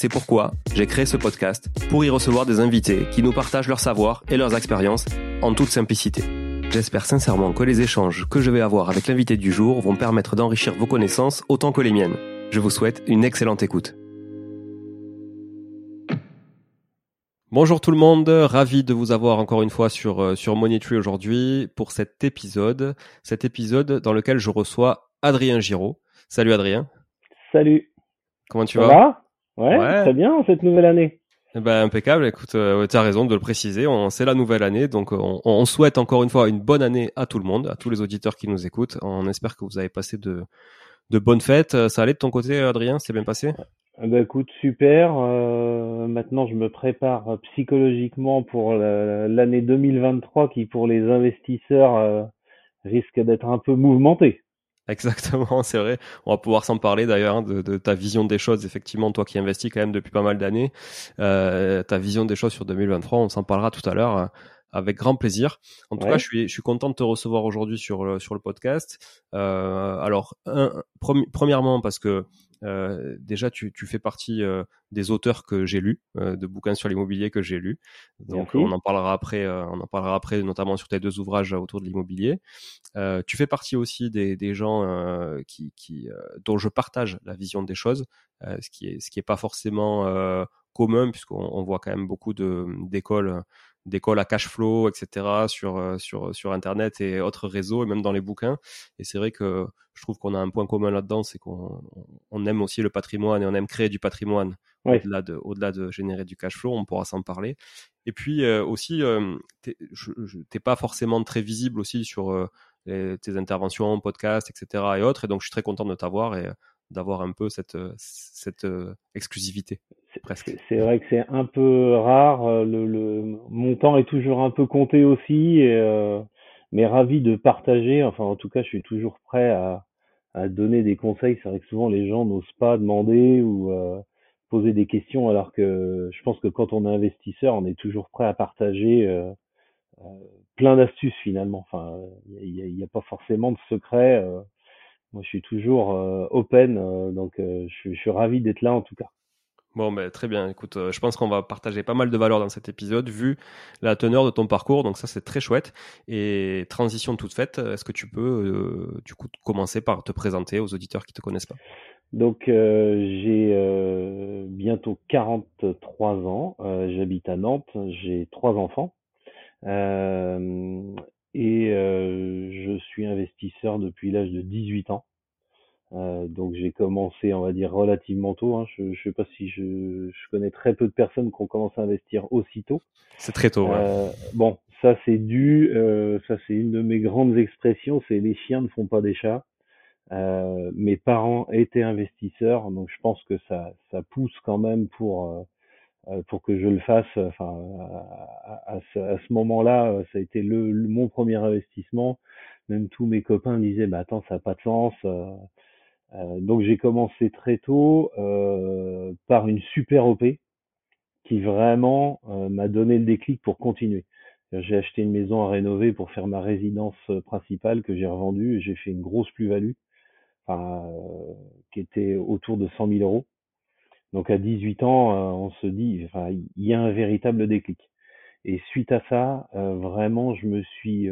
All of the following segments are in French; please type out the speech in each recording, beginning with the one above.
C'est pourquoi j'ai créé ce podcast pour y recevoir des invités qui nous partagent leur savoir et leurs expériences en toute simplicité. J'espère sincèrement que les échanges que je vais avoir avec l'invité du jour vont permettre d'enrichir vos connaissances autant que les miennes. Je vous souhaite une excellente écoute. Bonjour tout le monde, ravi de vous avoir encore une fois sur, euh, sur Moneytree aujourd'hui pour cet épisode, cet épisode dans lequel je reçois Adrien Giraud. Salut Adrien. Salut. Comment tu Ça vas? va? Ouais, très bien cette nouvelle année. Eh ben, impeccable, écoute, euh, tu as raison de le préciser, on, c'est la nouvelle année, donc on, on souhaite encore une fois une bonne année à tout le monde, à tous les auditeurs qui nous écoutent. On espère que vous avez passé de, de bonnes fêtes. Ça allait de ton côté Adrien, c'est bien passé? Ah Bah écoute, super. Euh, maintenant, je me prépare psychologiquement pour la- l'année 2023 qui, pour les investisseurs, euh, risque d'être un peu mouvementée. Exactement, c'est vrai. On va pouvoir s'en parler d'ailleurs hein, de, de ta vision des choses. Effectivement, toi qui investis quand même depuis pas mal d'années, euh, ta vision des choses sur 2023, on s'en parlera tout à l'heure euh, avec grand plaisir. En tout Ouais. cas, je suis, je suis content de te recevoir aujourd'hui sur le, sur le podcast. Euh, alors, un, premi- premièrement parce que euh, déjà tu, tu fais partie euh, des auteurs que j'ai lus, euh, de bouquins sur l'immobilier que j'ai lus. Donc, on en parlera après. euh, on en parlera après, notamment sur tes deux ouvrages autour de l'immobilier. Euh, tu fais partie aussi des, des gens euh, qui, qui, euh, dont je partage la vision des choses, euh, ce qui est ce qui est pas forcément euh, commun puisqu'on on voit quand même beaucoup de d'écoles d'écoles à cash flow, etc. sur euh, sur sur internet et autres réseaux et même dans les bouquins. Et c'est vrai que je trouve qu'on a un point commun là-dedans, c'est qu'on on aime aussi le patrimoine et on aime créer du patrimoine au-delà de au-delà de générer du cash flow. On pourra s'en parler. Et puis euh, aussi, euh, t'es je- je- t'es pas forcément très visible aussi sur euh, les- tes interventions, podcasts, etc. et autres. Et donc, je suis très content de t'avoir et euh, d'avoir un peu cette, euh, cette euh, exclusivité. C'est- Presque. C'est vrai que c'est un peu rare. euh, Le, le, mon temps est toujours un peu compté aussi, et, euh, mais ravi de partager. Enfin, en tout cas, je suis toujours prêt à, à donner des conseils. C'est vrai que souvent les gens n'osent pas demander ou euh, poser des questions, alors que je pense que quand on est investisseur, on est toujours prêt à partager euh, plein d'astuces finalement. Enfin, il n'y a, a pas forcément de secret. Moi, je suis toujours euh, open, euh, donc euh, je, suis- je suis ravi d'être là en tout cas. Bon, ben, très bien. Écoute, euh, je pense qu'on va partager pas mal de valeurs dans cet épisode, vu la teneur de ton parcours. Donc ça, c'est très chouette. Et transition toute faite, est-ce que tu peux, euh, du coup, commencer par te présenter aux auditeurs qui te connaissent pas? Donc euh, j'ai euh, bientôt 43 ans, euh, j'habite à Nantes, j'ai trois enfants euh, et euh, je suis investisseur depuis l'âge de 18 ans. Euh, donc j'ai commencé, on va dire, relativement tôt. Hein. Je ne sais pas si je, je connais très peu de personnes qui ont commencé à investir aussitôt. C'est très tôt. ouais. Euh, bon, ça c'est dû, euh, ça c'est une de mes grandes expressions, c'est les chiens ne font pas des chats. Euh, mes parents étaient investisseurs, donc je pense que ça, ça pousse quand même pour pour que je le fasse. Enfin, à, à ce, moment-là, ça a été le, mon premier investissement. Même tous mes copains disaient, bah attends, ça n'a pas de sens. donc j'ai commencé très tôt par une super OP qui vraiment m'a donné le déclic pour continuer. J'ai acheté une maison à rénover pour faire ma résidence principale que j'ai revendue et j'ai fait une grosse plus-value euh, qui était autour de 100 000 euros. Donc à 18 ans, euh, on se dit, enfin, il y a un véritable déclic. Et suite à ça, euh, vraiment, je me suis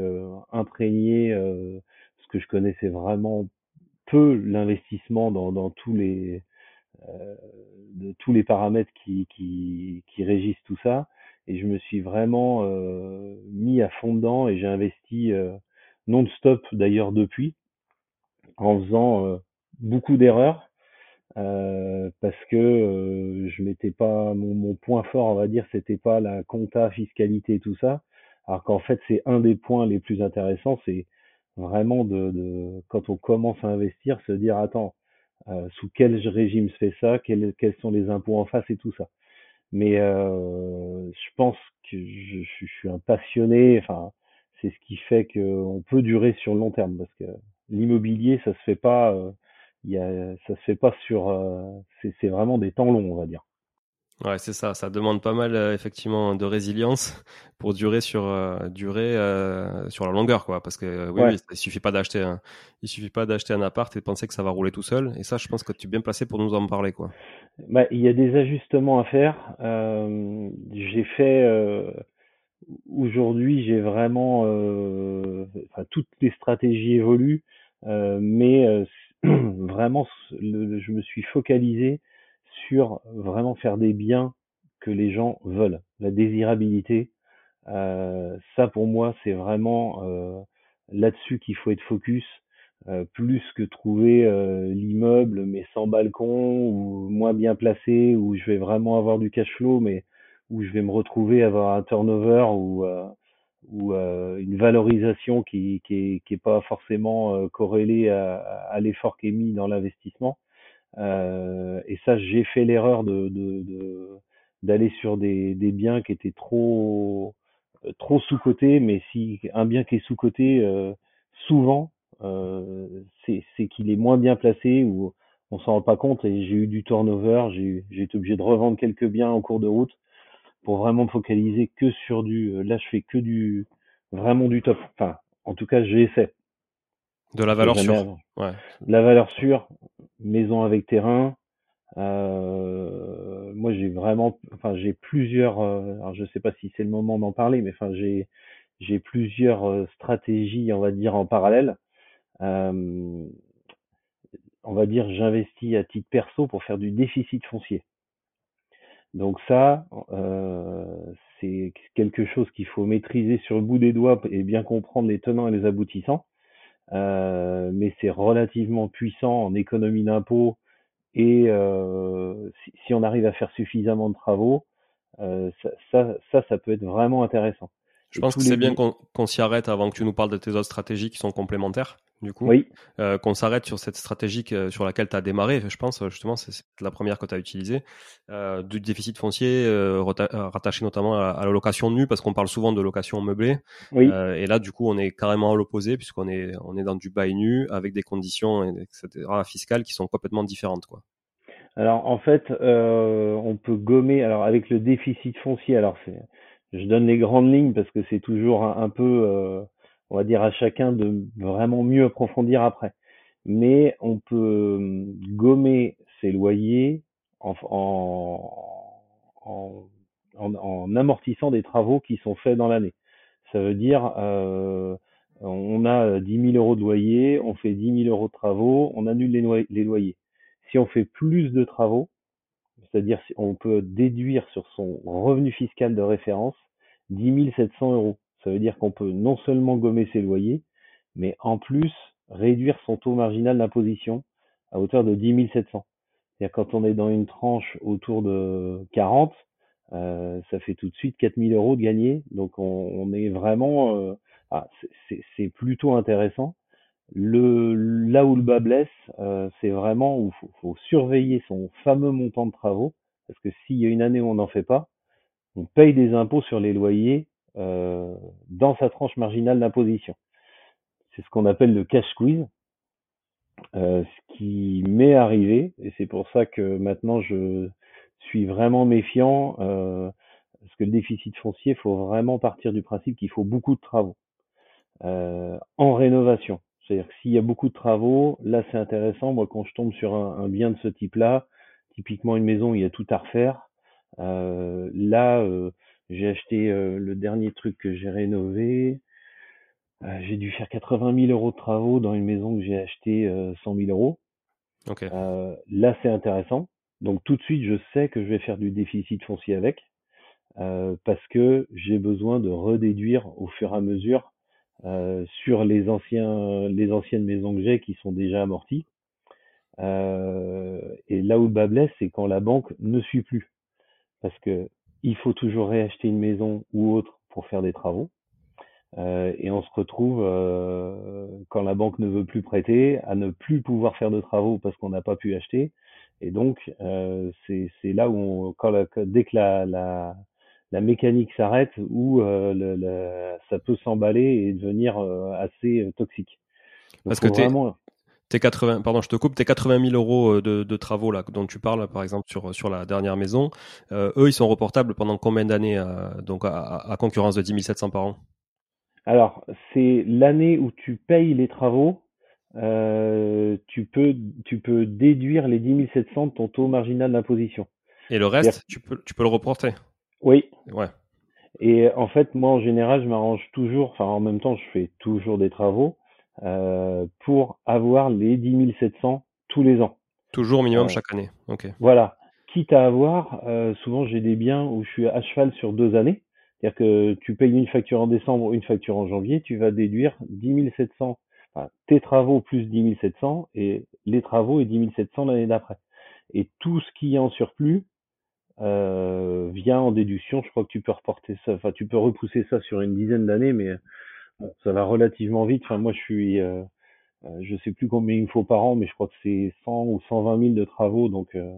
imprégné, parce que je connaissais vraiment peu l'investissement dans, dans, tous les de tous les paramètres qui, qui, qui, régissent tout ça. Et je me suis vraiment mis à fond dedans et j'ai investi non-stop d'ailleurs depuis en faisant euh, beaucoup d'erreurs euh, parce que euh, je m'étais pas mon, mon, point fort on va dire c'était pas la compta fiscalité tout ça. Alors qu'en fait c'est un des points les plus intéressants c'est vraiment de, de, quand on commence à investir se dire attends euh, sous quel régime se fait ça? Quels, quels sont les impôts en face et tout ça. Mais euh, je pense que je, je, suis un passionné enfin c'est ce qui fait qu'on peut durer sur le long terme parce que l'immobilier, ça se fait pas, y a, ça se fait pas sur, euh, c'est vraiment des temps longs, on va dire. Ouais, c'est ça. Ça demande pas mal euh, effectivement de résilience pour durer sur euh, durer euh, sur la longueur, quoi. Parce que oui, oui, il suffit pas d'acheter, un, il suffit pas d'acheter un appart et de penser que ça va rouler tout seul. Et ça, je pense que tu es bien placé pour nous en parler, quoi. Bah, il y a des ajustements à faire. j'ai fait aujourd'hui, j'ai vraiment, enfin, toutes les stratégies évoluent. Mais euh, vraiment, je me suis focalisé sur vraiment faire des biens que les gens veulent, la désirabilité. Euh, ça, pour moi, c'est vraiment euh, là-dessus qu'il faut être focus, euh, plus que trouver l'immeuble mais sans balcon ou moins bien placé, où je vais vraiment avoir du cash flow, mais où je vais me retrouver à avoir un turnover ou ou euh, une valorisation qui qui est, pas forcément euh, corrélée à, à l'effort qui est mis dans l'investissement. Euh, et ça, j'ai fait l'erreur de, d'aller sur des, des biens qui étaient trop trop sous cotés. Mais si un bien qui est sous coté, souvent, c'est, c'est qu'il est moins bien placé ou on s'en rend pas compte. Et j'ai eu du turnover, j'ai, j'ai été obligé de revendre quelques biens en cours de route pour vraiment me focaliser que sur du. Euh, là, je fais que du vraiment du top. Enfin, en tout cas, j'essaie. De la valeur sûre. Ouais. De la valeur sûre, maison avec terrain. Euh, moi, j'ai vraiment, enfin, j'ai plusieurs. Euh, alors, je sais pas si c'est le moment d'en parler, mais enfin, j'ai j'ai plusieurs euh, stratégies, on va dire, en parallèle. Euh, on va dire, j'investis à titre perso pour faire du déficit foncier. Donc ça, euh, c'est quelque chose qu'il faut maîtriser sur le bout des doigts et bien comprendre les tenants et les aboutissants. Euh, mais c'est relativement puissant en économie d'impôt et euh, si, on arrive à faire suffisamment de travaux, euh, ça, ça, ça, peut être vraiment intéressant. Je pense que c'est bien qu'on s'y arrête avant que tu nous parles de tes autres stratégies qui sont complémentaires du coup. Oui. Euh, qu'on s'arrête sur cette stratégie sur laquelle tu as démarré, je pense, justement, c'est la première que tu as utilisée, euh, du déficit foncier euh, euh, rattaché notamment à, la location nue, parce qu'on parle souvent de location meublée. Oui. Euh, et là, du coup, on est carrément à l'opposé, puisqu'on est, on est dans du bail nu, avec des conditions, etc., fiscales qui sont complètement différentes. quoi. Alors, en fait, on peut gommer, alors avec le déficit foncier, alors c'est, je donne les grandes lignes parce que c'est toujours un, peu on va dire à chacun de vraiment mieux approfondir après. Mais on peut euh, gommer ses loyers en, amortissant des travaux qui sont faits dans l'année. Ça veut dire, euh, on a 10 000 euros de loyer, on fait 10 000 euros de travaux, on annule les loyers. Si on fait plus de travaux, c'est-à-dire on peut déduire sur son revenu fiscal de référence 10 700 euros. Ça veut dire qu'on peut non seulement gommer ses loyers, mais en plus réduire son taux marginal d'imposition à hauteur de 10 700. C'est-à-dire quand on est dans une tranche autour de 40, euh, ça fait tout de suite 4000 euros de gagné. Donc on, est vraiment, euh, ah, c'est plutôt intéressant. Le, là où le bas blesse, euh, c'est vraiment où faut, faut surveiller son fameux montant de travaux, parce que s'il y a une année où on n'en fait pas, on paye des impôts sur les loyers euh, dans sa tranche marginale d'imposition. C'est ce qu'on appelle le cash squeeze, euh, ce qui m'est arrivé, et c'est pour ça que maintenant je suis vraiment méfiant, euh, parce que le déficit foncier, il faut vraiment partir du principe qu'il faut beaucoup de travaux en rénovation. C'est-à-dire que s'il y a beaucoup de travaux, là c'est intéressant. Moi, quand je tombe sur un, un bien de ce type-là, typiquement une maison où il y a tout à refaire, euh, là, euh, j'ai acheté euh, le dernier truc que j'ai rénové. J'ai dû faire 80 000 euros de travaux dans une maison que j'ai acheté 100 000 euros. Là, c'est intéressant. Donc tout de suite, je sais que je vais faire du déficit foncier avec, parce que j'ai besoin de redéduire au fur et à mesure sur les anciennes maisons que j'ai qui sont déjà amorties. et là où le bas blesse, c'est quand la banque ne suit plus parce que il faut toujours réacheter une maison ou autre pour faire des travaux. Euh, et on se retrouve, euh, quand la banque ne veut plus prêter, à ne plus pouvoir faire de travaux parce qu'on n'a pas pu acheter. Et donc, euh, c'est là où, on, quand dès que la, la mécanique s'arrête, où euh, le, le, ça peut s'emballer et devenir euh, assez toxique. Donc, parce que vraiment... Tes 80, pardon, je te coupe, tes 80 000 euros euh, de, de, travaux là dont tu parles, par exemple sur sur la dernière maison, euh, eux, ils sont reportables pendant combien d'années, euh, donc à, à, concurrence de 10 700 par an? Alors, c'est l'année où tu payes les travaux, euh, tu peux tu peux déduire les 10 700 de ton taux marginal d'imposition. Et le reste, tu peux tu peux le reporter? Oui. Ouais. Et en fait, moi, en général, je m'arrange toujours. Enfin, en même temps, je fais toujours des travaux. Euh, pour avoir les 10 700 tous les ans. Toujours minimum euh, chaque année. Ok. Voilà. Quitte à avoir, euh, souvent j'ai des biens où je suis à cheval sur deux années. C'est-à-dire que tu payes une facture en décembre, une facture en janvier, tu vas déduire 10 700, enfin, tes travaux plus 10 700 et les travaux et 10 700 l'année d'après. Et tout ce qui est en surplus euh, vient en déduction. Je crois que tu peux reporter ça, enfin tu peux repousser ça sur une dizaine d'années, mais Bon, ça va relativement vite. Enfin, moi, je suis, euh, euh, je sais plus combien il me faut par an, mais je crois que c'est 100 ou 120 000 de travaux, donc euh,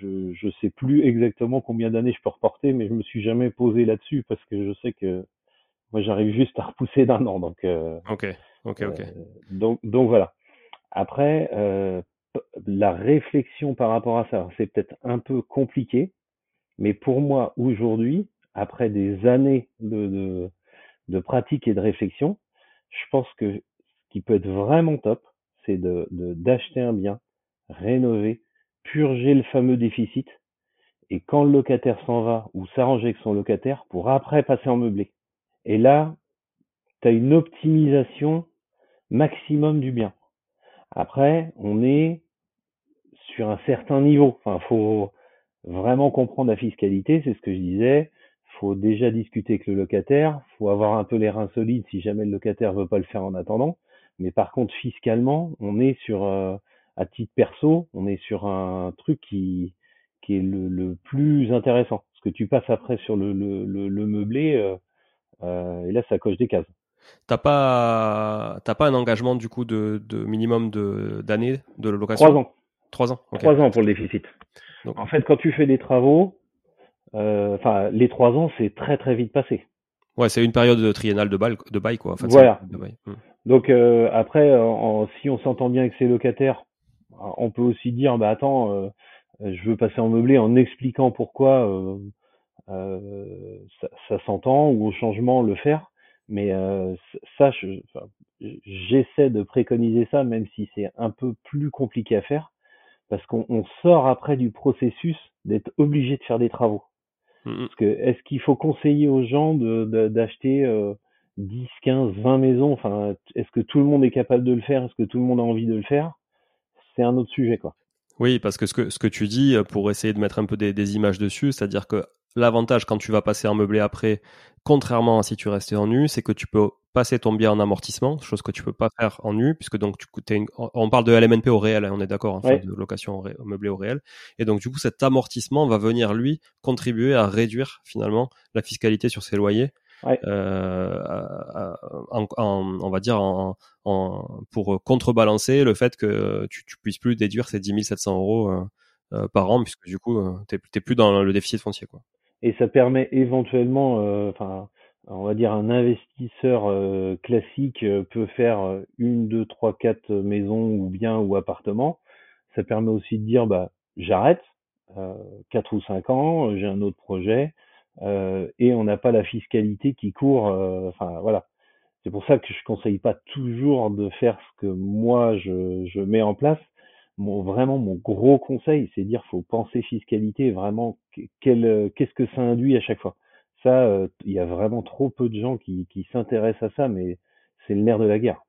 je je sais plus exactement combien d'années je peux reporter, mais je me suis jamais posé là-dessus parce que je sais que moi, j'arrive juste à repousser d'un an, donc. Euh, ok, ok, ok. Euh, donc donc voilà. Après, la réflexion par rapport à ça, c'est peut-être un peu compliqué, mais pour moi aujourd'hui, après des années de, pratique et de réflexion, je pense que ce qui peut être vraiment top, c'est de d'acheter un bien, rénover, purger le fameux déficit, et quand le locataire s'en va ou s'arranger avec son locataire pour après passer en meublé. Et là, tu as une optimisation maximum du bien. Après, on est sur un certain niveau. Enfin, faut vraiment comprendre la fiscalité, c'est ce que je disais faut déjà discuter avec le locataire, faut avoir un peu les reins solides si jamais le locataire veut pas le faire en attendant. Mais par contre, fiscalement, on est sur, euh, à titre perso, on est sur un truc qui, qui est le, le, plus intéressant. Parce que tu passes après sur le, le, le, meublé, euh, euh, et là, ça coche des cases. T'as pas, t'as pas un engagement du coup de, de minimum de d'années de location? Trois ans. Trois ans. Trois ans pour le déficit. Donc. En fait, quand tu fais des travaux, euh, enfin, les trois ans, c'est très très vite passé. Ouais, c'est une période triennale de bail, de bail quoi. En fait, voilà. Hmm. Donc euh, après, en, si on s'entend bien avec ses locataires, on peut aussi dire, bah attends, euh, je veux passer en meublé en expliquant pourquoi euh, ça, ça s'entend ou au changement le faire. Mais ça, j'essaie de préconiser ça, même si c'est un peu plus compliqué à faire, parce qu'on sort après du processus d'être obligé de faire des travaux. Mmh Parce que est-ce qu'il faut conseiller aux gens de, d'acheter euh, 10, 15, 20 maisons? Enfin, est-ce que tout le monde est capable de le faire? Est-ce que tout le monde a envie de le faire? C'est un autre sujet, quoi. Oui, parce que ce que, ce que tu dis, euh, pour essayer de mettre un peu des, des images dessus, c'est-à-dire que l'avantage quand tu vas passer en meublé après, contrairement à si tu restais en nu, c'est que tu peux passer ton bien en amortissement, chose que tu peux pas faire en nu, puisque donc tu une, on parle de LMNP au réel, hein, on est d'accord, en de location au meublé au réel, et donc du coup cet amortissement va venir lui contribuer à réduire finalement la fiscalité sur ses loyers on va dire en, pour contrebalancer le fait que tu, tu puisses plus déduire ces 10 700 euros par an, puisque du coup, tu n'es plus dans le déficit foncier. Quoi. Et ça permet éventuellement, enfin, on va dire un investisseur euh, classique euh, peut faire euh, une, deux, trois, quatre maisons ou biens ou appartements. Ça permet aussi de dire bah j'arrête, quatre ou cinq ans, j'ai un autre projet et on n'a pas la fiscalité qui court. Enfin voilà. C'est pour ça que je conseille pas toujours de faire ce que moi je, je mets en place. Mon, vraiment mon gros conseil, c'est dire faut penser fiscalité vraiment qu'est-ce que ça induit à chaque fois ça, euh, il y a vraiment trop peu de gens qui, qui s'intéressent à ça, mais c'est le nerf de la guerre.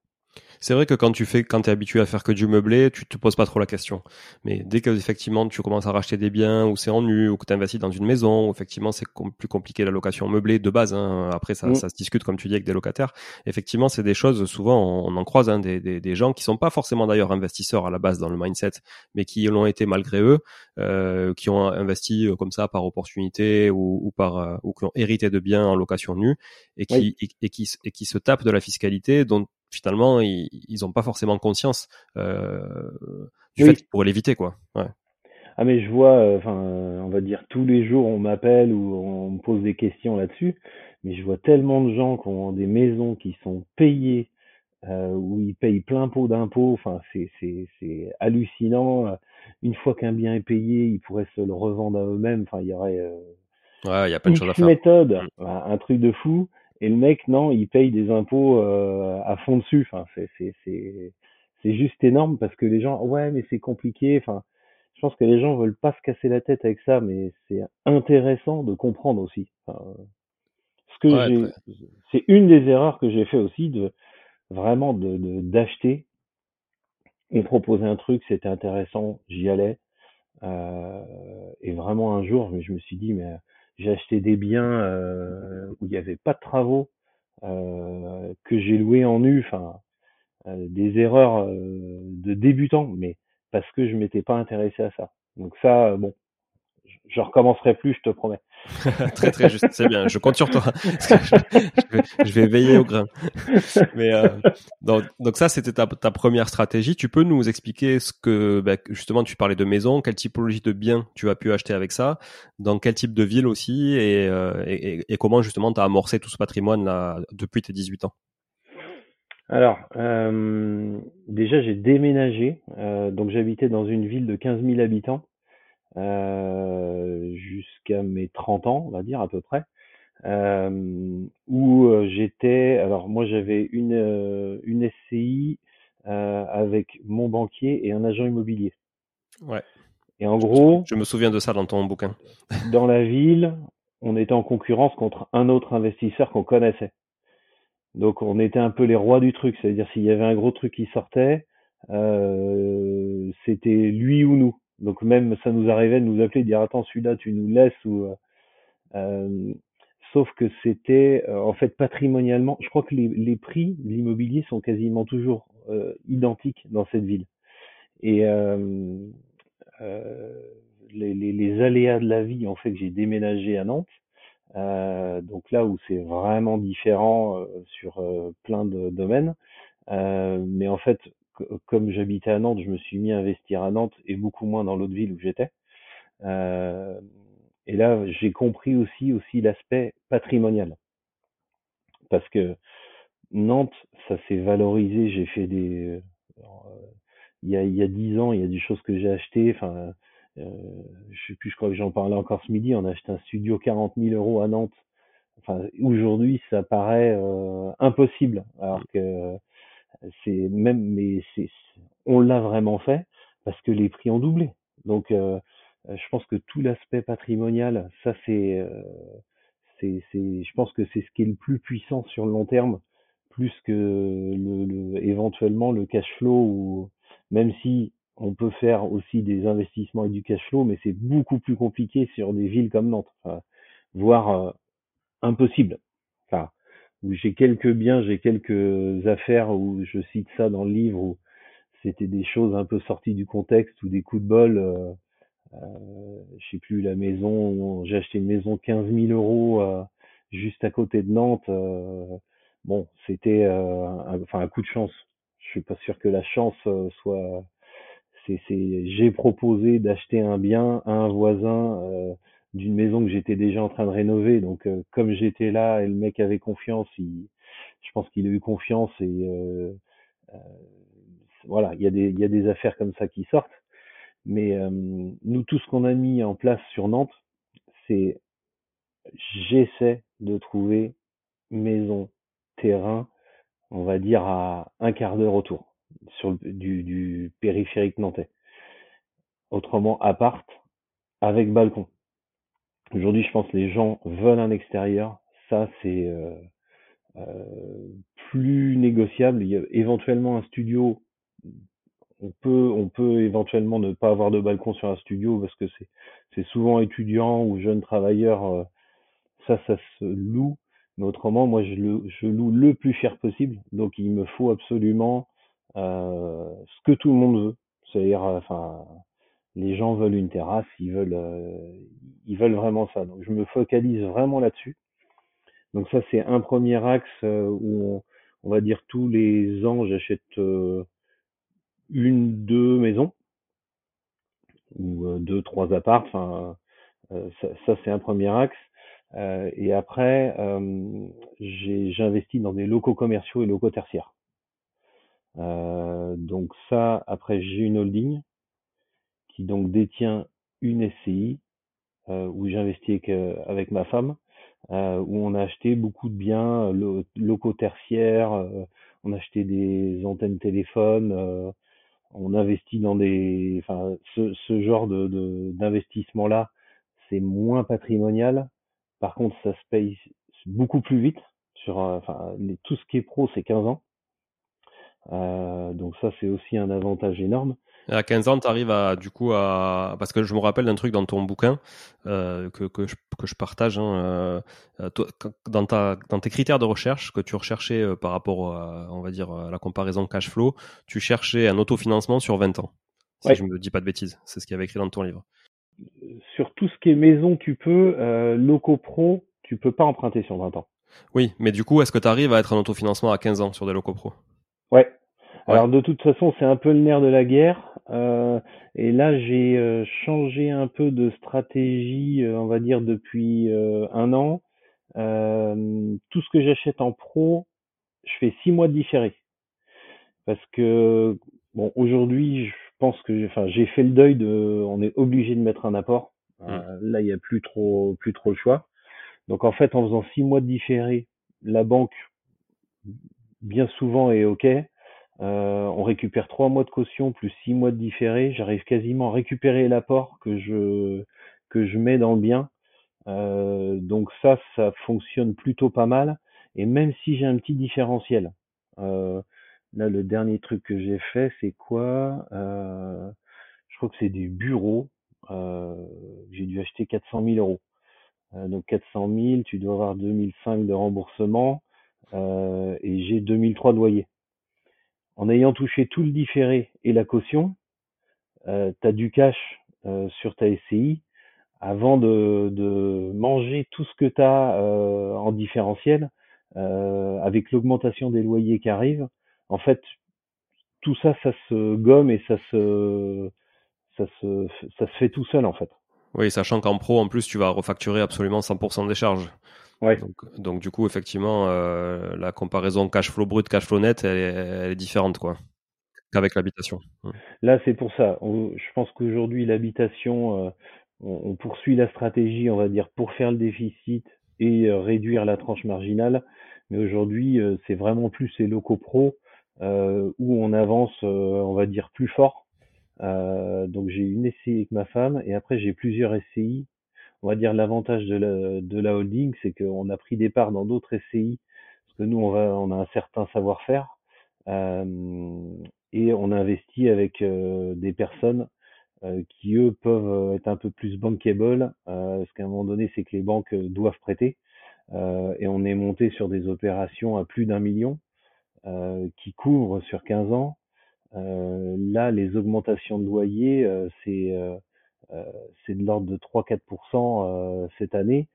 C'est vrai que quand tu fais, quand es habitué à faire que du meublé, tu te poses pas trop la question. Mais dès que effectivement tu commences à racheter des biens ou c'est en nu ou que tu investis dans une maison, effectivement c'est plus compliqué la location meublée de base. Hein. Après ça, mm. ça se discute comme tu dis avec des locataires. Effectivement, c'est des choses souvent on, en croise hein, des, des, des, gens qui sont pas forcément d'ailleurs investisseurs à la base dans le mindset, mais qui l'ont été malgré eux, euh, qui ont investi euh, comme ça par opportunité ou, ou par euh, ou qui ont hérité de biens en location nue et qui et, qui et qui se tapent de la fiscalité dont finalement ils n'ont pas forcément conscience euh, du fait qu'ils pourraient l'éviter quoi. Ouais. Ah mais je vois, euh, enfin on va dire tous les jours on m'appelle ou on me pose des questions là-dessus, mais je vois tellement de gens qui ont des maisons qui sont payées euh, où ils payent plein pot d'impôts, enfin c'est c'est c'est hallucinant. Une fois qu'un bien est payé, ils pourraient se le revendre à eux-mêmes. Enfin il y aurait euh, ouais, il y a pas de choses à faire. méthode, mm. un truc de fou. Et le mec, non, il paye des impôts euh, à fond dessus. Enfin, c'est c'est c'est c'est juste énorme parce que les gens, ouais, mais c'est compliqué. Enfin, je pense que les gens veulent pas se casser la tête avec ça, mais c'est intéressant de comprendre aussi. Enfin, ce que j'ai, c'est une des erreurs que j'ai fait aussi de vraiment de d'acheter. On proposait un truc, c'était intéressant, j'y allais. Euh, et vraiment un jour, je me suis dit, mais j'ai acheté des biens euh, où il n'y avait pas de travaux, euh, que j'ai loué en nu, enfin euh, des erreurs de débutant, mais parce que je m'étais pas intéressé à ça. Donc ça, bon, je recommencerai plus, je te promets. très très juste, c'est bien. Je compte sur toi. je, vais, veiller au grain. Mais euh, donc, donc, ça, c'était ta, première stratégie. Tu peux nous expliquer ce que bah, justement tu parlais de maison, quelle typologie de biens tu as pu acheter avec ça, dans quel type de ville aussi, et, euh, et, comment justement tu as amorcé tout ce patrimoine là depuis tes 18 ans? Alors, euh, déjà j'ai déménagé, euh, donc j'habitais dans une ville de 15 000 habitants jusqu'à mes 30 ans, on va dire à peu près, euh, où euh, j'étais. Alors moi j'avais une une SCI avec mon banquier et un agent immobilier. Ouais. Et en gros, je me souviens de ça dans ton bouquin. dans la ville, on était en concurrence contre un autre investisseur qu'on connaissait. Donc on était un peu les rois du truc, c'est-à-dire s'il y avait un gros truc qui sortait, euh, c'était lui ou nous. Donc même ça nous arrivait de nous appeler, de dire attends celui-là tu nous laisses ou euh, euh sauf que c'était euh, en fait patrimonialement, je crois que les, les prix de l'immobilier sont quasiment toujours euh, identiques dans cette ville. Et les, les, les, aléas de la vie ont fait que j'ai déménagé à Nantes. donc là où c'est vraiment différent sur plein de domaines. mais en fait, comme j'habitais à Nantes, je me suis mis à investir à Nantes et beaucoup moins dans l'autre ville où j'étais. Euh, et là, j'ai compris aussi aussi l'aspect patrimonial, parce que Nantes, ça s'est valorisé. J'ai fait des, euh, il y a il y a dix ans, il y a des choses que j'ai achetées. Enfin, euh, je sais plus, je crois que j'en parlais encore ce midi. On a acheté un studio 40 000 euros à Nantes. Enfin, aujourd'hui, ça paraît euh, impossible, alors que c'est même, mais c'est, on l'a vraiment fait parce que les prix ont doublé. Donc, euh, je pense que tout l'aspect patrimonial, ça c'est, euh, c'est, c'est, je pense que c'est ce qui est le plus puissant sur le long terme, plus que le, le éventuellement le cash flow ou même si on peut faire aussi des investissements avec du cash flow, mais c'est beaucoup plus compliqué sur des villes comme Nantes, voire euh, impossible. Où j'ai quelques biens, j'ai quelques affaires où je cite ça dans le livre où c'était des choses un peu sorties du contexte ou des coups de bol. Euh, euh, je sais plus la maison, j'ai acheté une maison 15 000 euros. Euh, juste à côté de Nantes. bon, c'était un, enfin un coup de chance. Je suis pas sûr que la chance soit. C'est, j'ai proposé d'acheter un bien à un voisin d'une maison que j'étais déjà en train de rénover. Donc, comme j'étais là et le mec avait confiance, il, je pense qu'il a eu confiance et voilà, il y, a des, il des affaires comme ça qui sortent. Mais euh, nous, tout ce qu'on a mis en place sur Nantes, c'est j'essaie de trouver maison, terrain, on va dire à un quart d'heure autour sur le, du, du périphérique nantais. Autrement, appart avec balcon. Aujourd'hui, je pense que les gens veulent un extérieur. Ça, c'est euh, euh, plus négociable. Il y a éventuellement un studio on peut, on peut éventuellement ne pas avoir de balcon sur un studio parce que c'est, souvent étudiant ou jeune travailleur. Euh, ça, ça se loue. Mais autrement, moi, je, le, je loue le plus cher possible. Donc, il me faut absolument euh, ce que tout le monde veut. C'est-à-dire, euh, enfin, les gens veulent une terrasse, ils veulent, euh, ils veulent vraiment ça. Donc, je me focalise vraiment là-dessus. Donc, ça, c'est un premier axe où on, va dire tous les ans, j'achète une, deux maisons ou euh, deux, trois apparts. Euh, ça, c'est un premier axe. Euh, et après, j'investis dans des locaux commerciaux et locaux tertiaires. donc ça, après j'ai une holding qui donc détient une SCI où j'investis avec, avec, ma femme, où on a acheté beaucoup de biens locaux tertiaires, on a acheté des antennes téléphones, on investit dans des, enfin, ce, genre de d'investissement là, c'est moins patrimonial. Par contre, ça se paye beaucoup plus vite. Sur, enfin, tout ce qui est pro, c'est 15 ans. Euh, donc ça, c'est aussi un avantage énorme. À 15 ans, tu arrives à, du coup, à. Parce que je me rappelle d'un truc dans ton bouquin euh, que, que, je, que je partage. Hein, euh, toi, dans, ta, dans tes critères de recherche que tu recherchais euh, par rapport à, on va dire, à la comparaison cash flow, tu cherchais un autofinancement sur 20 ans. Si je me dis pas de bêtises. C'est ce qu'il y avait écrit dans ton livre. Sur tout ce qui est maison, tu peux. Euh, locaux pro, tu peux pas emprunter sur 20 ans. Oui, mais du coup, est-ce que tu arrives à être en autofinancement à 15 ans sur des locaux pro? Ouais, alors de toute façon, c'est un peu le nerf de la guerre. Euh, et là, j'ai euh, changé un peu de stratégie, euh, on va dire depuis un an. tout ce que j'achète en pro, je fais six mois de différé. Parce que bon, aujourd'hui, je pense que, enfin, j'ai fait le deuil de, on est obligé de mettre un apport. Mmh. là, il n'y a plus trop, plus trop le choix. Donc en fait, en faisant six mois de différé, la banque bien souvent est ok. Euh, on récupère trois mois de caution plus six mois de différé. J'arrive quasiment à récupérer l'apport que je que je mets dans le bien. Euh, donc ça, ça fonctionne plutôt pas mal. Et même si j'ai un petit différentiel, euh, là le dernier truc que j'ai fait, c'est quoi Je crois que c'est du bureau. j'ai dû acheter 400 000 euros. donc 400 000, tu dois avoir 2005 de remboursement et j'ai 2003 de loyer en ayant touché tout le différé et la caution, euh, tu as du cash euh, sur ta SCI avant de, manger tout ce que tu as euh, en différentiel euh, avec l'augmentation des loyers qui arrivent. En fait, tout ça, ça se gomme et ça se, ça se, ça se fait tout seul en fait. Oui, sachant qu'en pro, en plus, tu vas refacturer absolument 100% des charges. Ouais. Donc, du coup, effectivement, euh, la comparaison cash flow brut, cash flow net, elle est, différente, quoi, qu'avec l'habitation. Mmh. Là, c'est pour ça. je pense qu'aujourd'hui, l'habitation, euh, on, poursuit la stratégie, on va dire, pour faire le déficit et euh, réduire la tranche marginale. Mais aujourd'hui, c'est vraiment plus les locaux pro où on avance, on va dire, plus fort. Donc j'ai une SCI avec ma femme et après j'ai plusieurs SCI on va dire l'avantage de la, de la holding, c'est qu'on a pris des parts dans d'autres SCI, parce que nous, on, va, on a un certain savoir-faire, euh, et on investit avec euh, des personnes euh, qui, eux, peuvent être un peu plus bankable, parce qu'à un moment donné, c'est que les banques doivent prêter, et on est monté sur des opérations à plus d'un million, qui couvrent sur 15 ans. Là, les augmentations de loyer, c'est euh, c'est de l'ordre de 3-4% euh, cette année.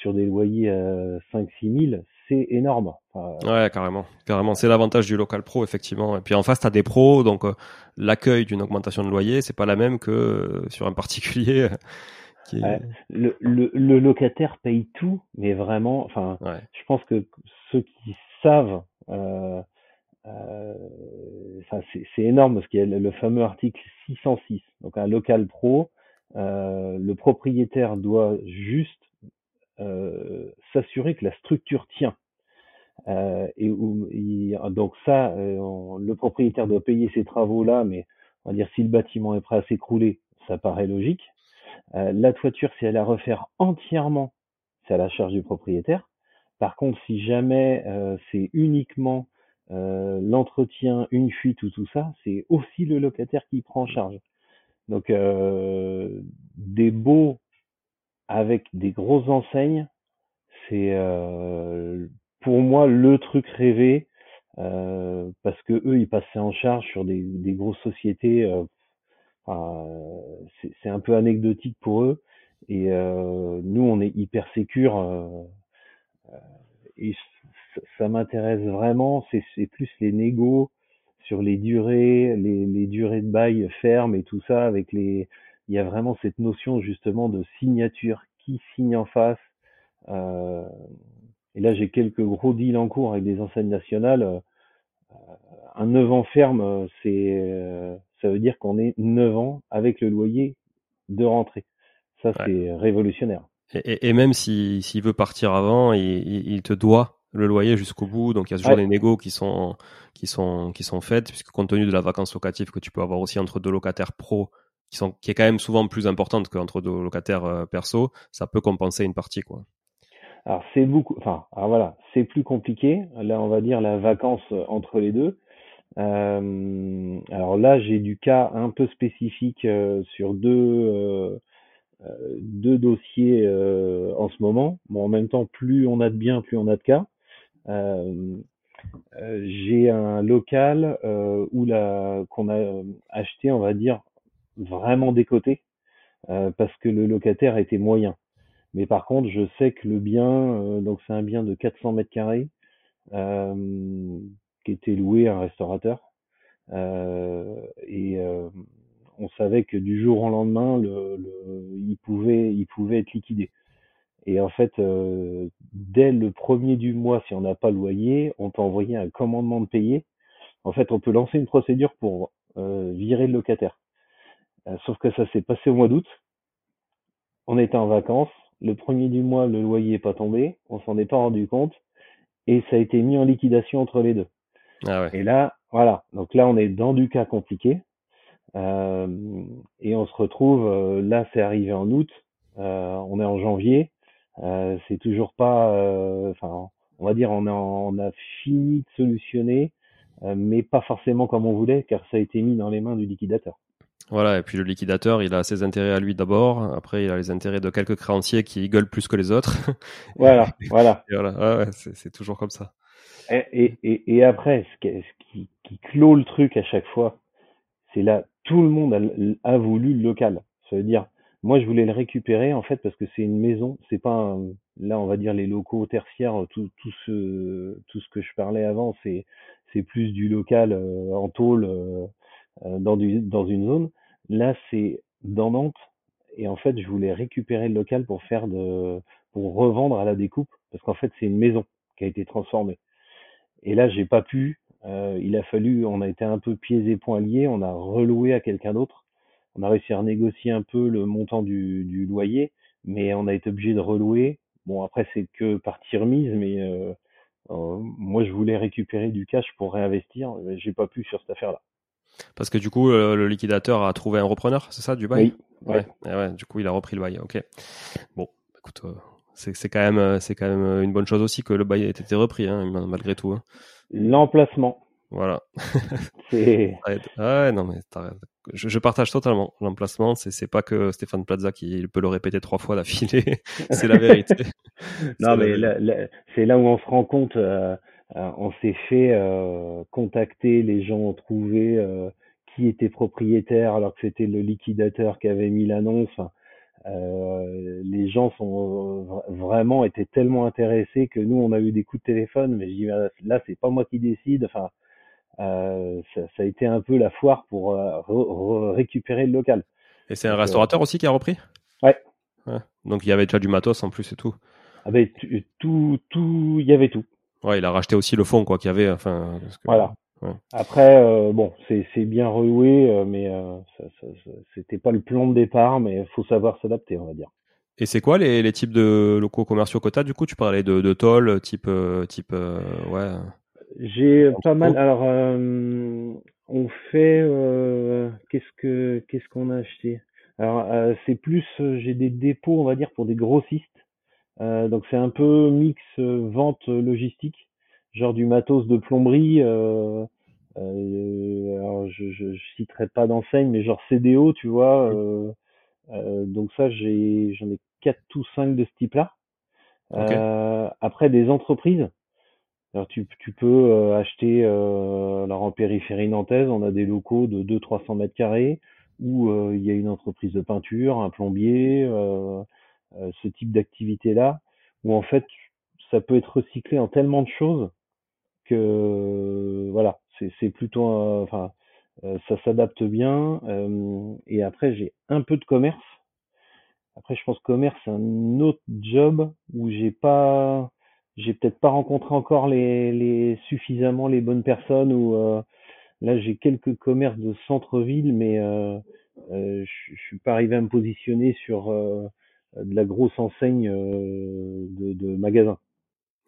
sur des loyers à 5-6 000, c'est énorme. ouais, carrément, carrément. C'est l'avantage du local pro, effectivement. Et puis en face, tu as des pros, donc euh, l'accueil d'une augmentation de loyer, c'est pas la même que euh, sur un particulier. Qui... le, le, le, locataire paye tout, mais vraiment, enfin, je pense que ceux qui savent, euh, euh, c'est énorme parce qu'il y a le, fameux article 606. Donc un local pro, euh, le propriétaire doit juste euh, s'assurer que la structure tient. Euh, donc ça, euh, le propriétaire doit payer ces travaux-là, mais on va dire si le bâtiment est prêt à s'écrouler, ça paraît logique. la toiture, si elle à refaire entièrement, c'est à la charge du propriétaire. Par contre, si jamais c'est uniquement l'entretien, une fuite ou tout ça, c'est aussi le locataire qui prend en charge. Donc des beaux avec des grosses enseignes, c'est euh, pour moi le truc rêvé euh, parce que eux ils passaient en charge sur des, des grosses sociétés. Euh, c'est un peu anecdotique pour eux et nous on est hyper sécure et ça m'intéresse vraiment. C'est plus les négos sur les durées, les, les durées de bail fermes et tout ça avec les il y a vraiment cette notion justement de signature, qui signe en face. Euh, et là, j'ai quelques gros deals en cours avec des enseignes nationales. Euh, un 9 ans ferme, c'est, euh, ça veut dire qu'on est 9 ans avec le loyer de rentrée. Ça, c'est révolutionnaire. Et, et, même s'il si, veut partir avant, il, il, te doit le loyer jusqu'au bout. Donc il y a toujours des négos qui sont qui sont qui sont faites puisque compte tenu de la vacance locative que tu peux avoir aussi entre deux locataires pro qui sont qui est quand même souvent plus importante qu'entre deux locataires euh, perso, ça peut compenser une partie quoi. Alors c'est beaucoup, enfin alors voilà, c'est plus compliqué. Là on va dire la vacance entre les deux. Euh, alors là j'ai du cas un peu spécifique euh, sur deux euh, euh deux dossiers en ce moment. Bon en même temps plus on a de biens plus on a de cas. J'ai un local où la qu'on a acheté on va dire vraiment décoté euh, parce que le locataire était moyen. Mais par contre, je sais que le bien, euh, donc c'est un bien de 400 mètres carrés euh, qui était loué à un restaurateur. et on savait que du jour au lendemain, le, le, il pouvait, il pouvait être liquidé. Et en fait, dès le premier du mois, si on n'a pas loyer, on peut envoyer un commandement de payer. En fait, on peut lancer une procédure pour virer le locataire. Euh, sauf que ça s'est passé au mois d'août. On était en vacances. Le premier du mois, le loyer n'est pas tombé. On s'en est pas rendu compte. Et ça a été mis en liquidation entre les deux. Ah ouais. Et là, voilà. Donc là, on est dans du cas compliqué. Euh, et on se retrouve, euh, là, c'est arrivé en août. Euh, on est en janvier. Euh, c'est toujours pas, enfin, on va dire, on a, on a fini de solutionner, mais pas forcément comme on voulait, car ça a été mis dans les mains du liquidateur. Voilà, et puis le liquidateur, il a ses intérêts à lui d'abord, après il a les intérêts de quelques créanciers qui gueulent plus que les autres. Voilà, voilà. voilà, ouais, c'est toujours comme ça. Et, et, et après, ce qui, qui, clôt le truc à chaque fois, c'est là, tout le monde a, a, voulu le local. Ça veut dire, moi je voulais le récupérer en fait parce que c'est une maison, c'est pas un, là on va dire les locaux tertiaires, tout, tout ce tout ce que je parlais avant, c'est c'est plus du local euh, en tôle euh, euh, dans, du, dans une zone. Là, c'est dans Nantes. Et en fait, je voulais récupérer le local pour faire de, pour revendre à la découpe, parce qu'en fait, c'est une maison qui a été transformée. Et là, j'ai pas pu. Euh, il a fallu, on a été un peu pieds et poings liés. On a reloué à quelqu'un d'autre. On a réussi à négocier un peu le montant du, du loyer, mais on a été obligé de relouer. Bon, après, c'est que partie remise, mais euh, euh, moi, je voulais récupérer du cash pour réinvestir. J'ai pas pu sur cette affaire-là. Parce que du coup, le, liquidateur a trouvé un repreneur, c'est ça, du bail Oui. Ouais. ouais. Du coup, il a repris le bail. Ok. Bon, écoute, euh, c'est quand même, euh, c'est quand même euh, une bonne chose aussi que le bail ait été repris, hein, malgré tout. Hein. L'emplacement. Voilà. c'est. ouais, non mais je, je, partage totalement l'emplacement. C'est c'est pas que Stéphane Plaza qui peut le répéter trois fois d'affilée. c'est la vérité. non mais c'est là où on se rend compte. Euh, on s'est fait euh, contacter, les gens ont trouvé euh, qui était propriétaire alors que c'était le liquidateur qui avait mis l'annonce. euh, les gens sont vraiment étaient tellement intéressés que nous on a eu des coups de téléphone, mais je dis ah, là c'est pas moi qui décide. Enfin, euh, ça, ça, a été un peu la foire pour euh, récupérer le local. Et c'est un restaurateur aussi qui a repris? Ouais. ouais. Donc il y avait déjà du matos en plus et tout. Ah ben, tout, tout, il y avait tout. Ouais, il a racheté aussi le fond quoi qu'il y avait. Enfin. Voilà. Après, euh, bon, c'est bien reloué, euh, mais euh, c'était pas le plan de départ, mais il faut savoir s'adapter, on va dire. Et c'est quoi les, les, types de locaux commerciaux que tu Du coup, tu parlais de, de toll, type, type, ouais. J'ai pas mal. Alors, on fait, qu'est-ce que, qu'est-ce qu'on a acheté? Alors, c'est plus, j'ai des dépôts, on va dire, pour des grossistes. donc, c'est un peu mix vente logistique genre du matos de plomberie. Euh, euh, alors je, je, citerai pas d'enseigne, mais genre CDO, tu vois. Euh, euh, donc ça, j'ai j'en ai quatre ou cinq de ce type-là. Euh, après des entreprises. Tu, peux acheter alors en périphérie nantaise, on a des locaux de 200-300 mètres carrés où il y a une entreprise de peinture, un plombier, ce type d'activité-là, où en fait ça peut être recyclé en tellement de choses que voilà, c'est plutôt, enfin, euh, ça s'adapte bien. Euh, et après, j'ai un peu de commerce. Après, je pense que commerce, c'est un autre job où j'ai pas, j'ai peut-être pas rencontré encore les, les suffisamment les bonnes personnes. Ou euh, là, j'ai quelques commerces de centre-ville, mais euh, je, je suis pas arrivé à me positionner sur de la grosse enseigne de, de magasins.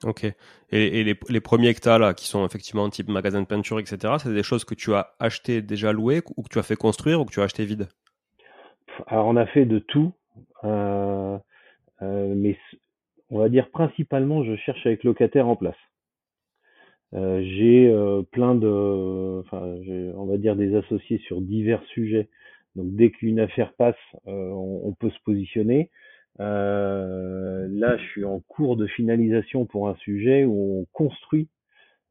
Ok. Et, et les, les, premiers que tu as là, qui sont effectivement type magasin de peinture, etc., c'est des choses que tu as acheté déjà louées ou que tu as fait construire ou que tu as acheté vide Alors on a fait de tout, euh, euh, mais on va dire principalement je cherche avec locataire en place. Euh, j'ai euh, plein de, enfin, on va dire des associés sur divers sujets. Donc dès qu'une affaire passe, euh, on, peut se positionner. Là, je suis en cours de finalisation pour un sujet où on construit.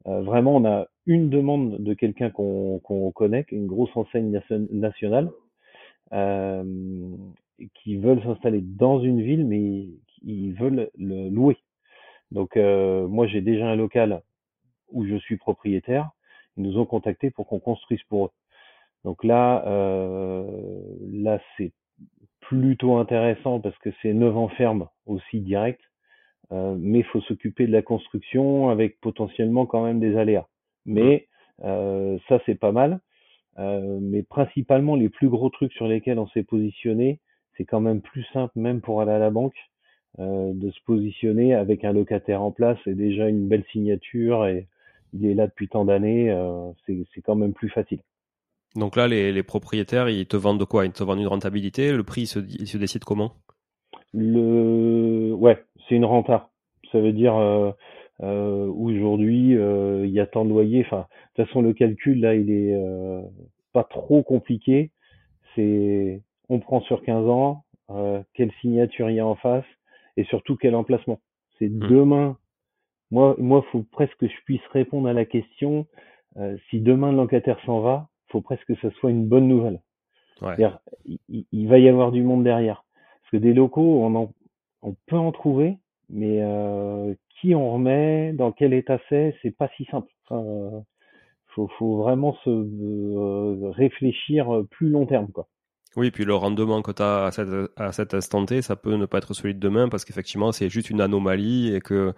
Vraiment, on a une demande de quelqu'un qu'on qu'on connaît, une grosse enseigne nationale, qui veulent s'installer dans une ville, mais ils veulent le louer. Donc, euh, moi, j'ai déjà un local où je suis propriétaire. Ils nous ont contactés pour qu'on construise pour eux. Donc là, euh, là, c'est plutôt intéressant parce que c'est neuf en ferme aussi direct. Euh, mais il faut s'occuper de la construction avec potentiellement quand même des aléas. Mais euh, ça c'est pas mal. Euh, mais principalement les plus gros trucs sur lesquels on s'est positionné, c'est quand même plus simple même pour aller à la banque de se positionner avec un locataire en place et déjà une belle signature et il est là depuis tant d'années, euh, c'est quand même plus facile. Donc là, les, les, propriétaires, ils te vendent de quoi? Ils te vendent une rentabilité? Le prix, il se, il se décide comment? Le, ouais, c'est une renta. Ça veut dire euh, euh, aujourd'hui, euh, il y a tant de loyers. Enfin, de toute façon, le calcul là, il est euh, pas trop compliqué. C'est, on prend sur 15 ans, euh, quelle signature il y a en face, et surtout quel emplacement. C'est mmh. demain. Moi, moi, faut presque que je puisse répondre à la question. Euh, si demain le locataire s'en va, faut presque que ce soit une bonne nouvelle. Ouais. Il, il, va y avoir du monde derrière. Parce que des locaux, on, en, on peut en trouver, mais euh, qui on remet, dans quel état c'est, c'est pas si simple. Enfin, euh, faut, faut vraiment se euh, réfléchir plus long terme, quoi. Oui, puis le rendement que tu as à cet, à cet instant T, ça peut ne pas être celui de demain parce qu'effectivement, c'est juste une anomalie et que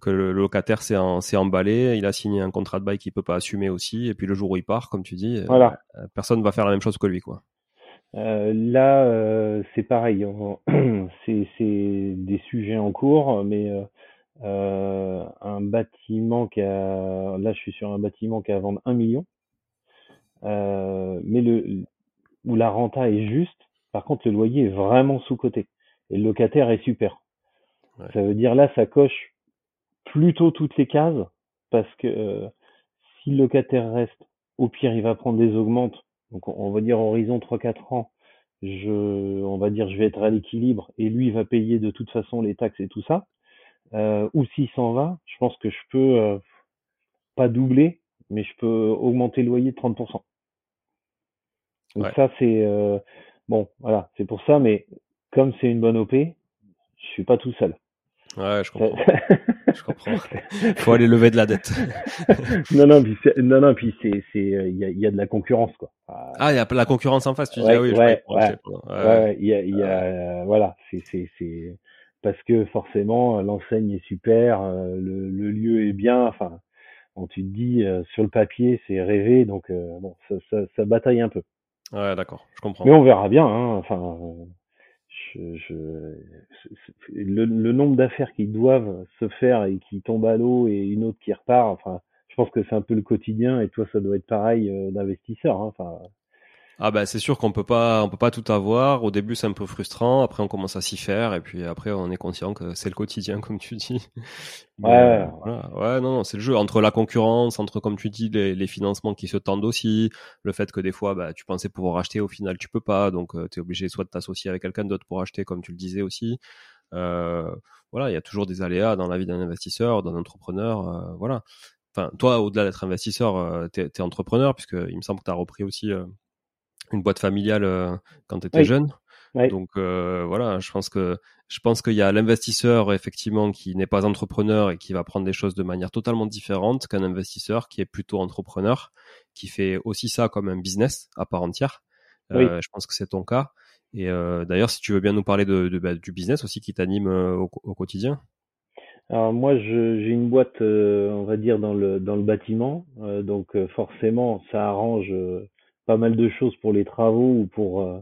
que le locataire s'est emballé, il a signé un contrat de bail qu'il peut pas assumer aussi, et puis le jour où il part, comme tu dis, voilà. euh, personne va faire la même chose que lui, quoi. Euh, là, euh, c'est pareil, c'est des sujets en cours, mais euh, un bâtiment qui a, là, je suis sur un bâtiment qui a à vendre un million, mais le où la renta est juste, par contre, le loyer est vraiment sous côté et le locataire est super. Ouais. Ça veut dire là, ça coche plutôt toutes les cases parce que euh, si le locataire reste, au pire, il va prendre des augmentes. Donc, on va dire horizon 3-4 ans, je, on va dire, je vais être à l'équilibre et lui, il va payer de toute façon les taxes et tout ça. Euh, ou s'il s'en va, je pense que je peux euh, pas doubler, mais je peux augmenter le loyer de 30%. Donc ouais. ça, c'est euh, bon, voilà, c'est pour ça, mais comme c'est une bonne OP, je suis pas tout seul. Ouais, je comprends. je comprends. Faut aller lever de la dette. non, non, puis non, non, puis c'est, c'est, il y a, y a de la concurrence, quoi. Ah, il y a la concurrence en face, tu dis. Ouais, ah oui, ouais, je ouais, ouais, il y a, il y a, voilà, c'est, c'est, c'est, parce que forcément, l'enseigne est super, euh, le, le lieu est bien, enfin, quand tu te dis, euh, sur le papier, c'est rêvé, donc, euh, bon, ça, ça, ça, bataille un peu. Ouais, d'accord, je comprends. Mais on verra bien, hein, enfin, je, le, le, nombre d'affaires qui doivent se faire et qui tombent à l'eau et une autre qui repart, enfin, je pense que c'est un peu le quotidien et toi, ça doit être pareil euh, d'investisseur. Hein, enfin, ah bah c'est sûr qu'on peut pas on peut pas tout avoir. Au début c'est un peu frustrant, après on commence à s'y faire et puis après on est conscient que c'est le quotidien comme tu dis. Ouais, euh, voilà. ouais non, non c'est le jeu entre la concurrence, entre comme tu dis les, les, financements qui se tendent aussi, le fait que des fois bah tu pensais pouvoir acheter au final tu peux pas donc euh, tu es obligé soit de t'associer avec quelqu'un d'autre pour acheter comme tu le disais aussi. Euh, voilà, il y a toujours des aléas dans la vie d'un investisseur, d'un entrepreneur, euh, voilà. Enfin, toi, au-delà d'être investisseur, tu es, entrepreneur, puisque il me semble que tu as repris aussi une boîte familiale euh, quand tu étais jeune. Donc euh, voilà, je pense que je pense qu'il y a l'investisseur effectivement qui n'est pas entrepreneur et qui va prendre des choses de manière totalement différente qu'un investisseur qui est plutôt entrepreneur, qui fait aussi ça comme un business à part entière. Euh, je pense que c'est ton cas. Et euh, d'ailleurs, si tu veux bien nous parler de, de bah, du business aussi qui t'anime euh, au, au, quotidien. Alors moi, j'ai une boîte, on va dire dans le dans le bâtiment, donc forcément, ça arrange pas mal de choses pour les travaux ou pour, euh,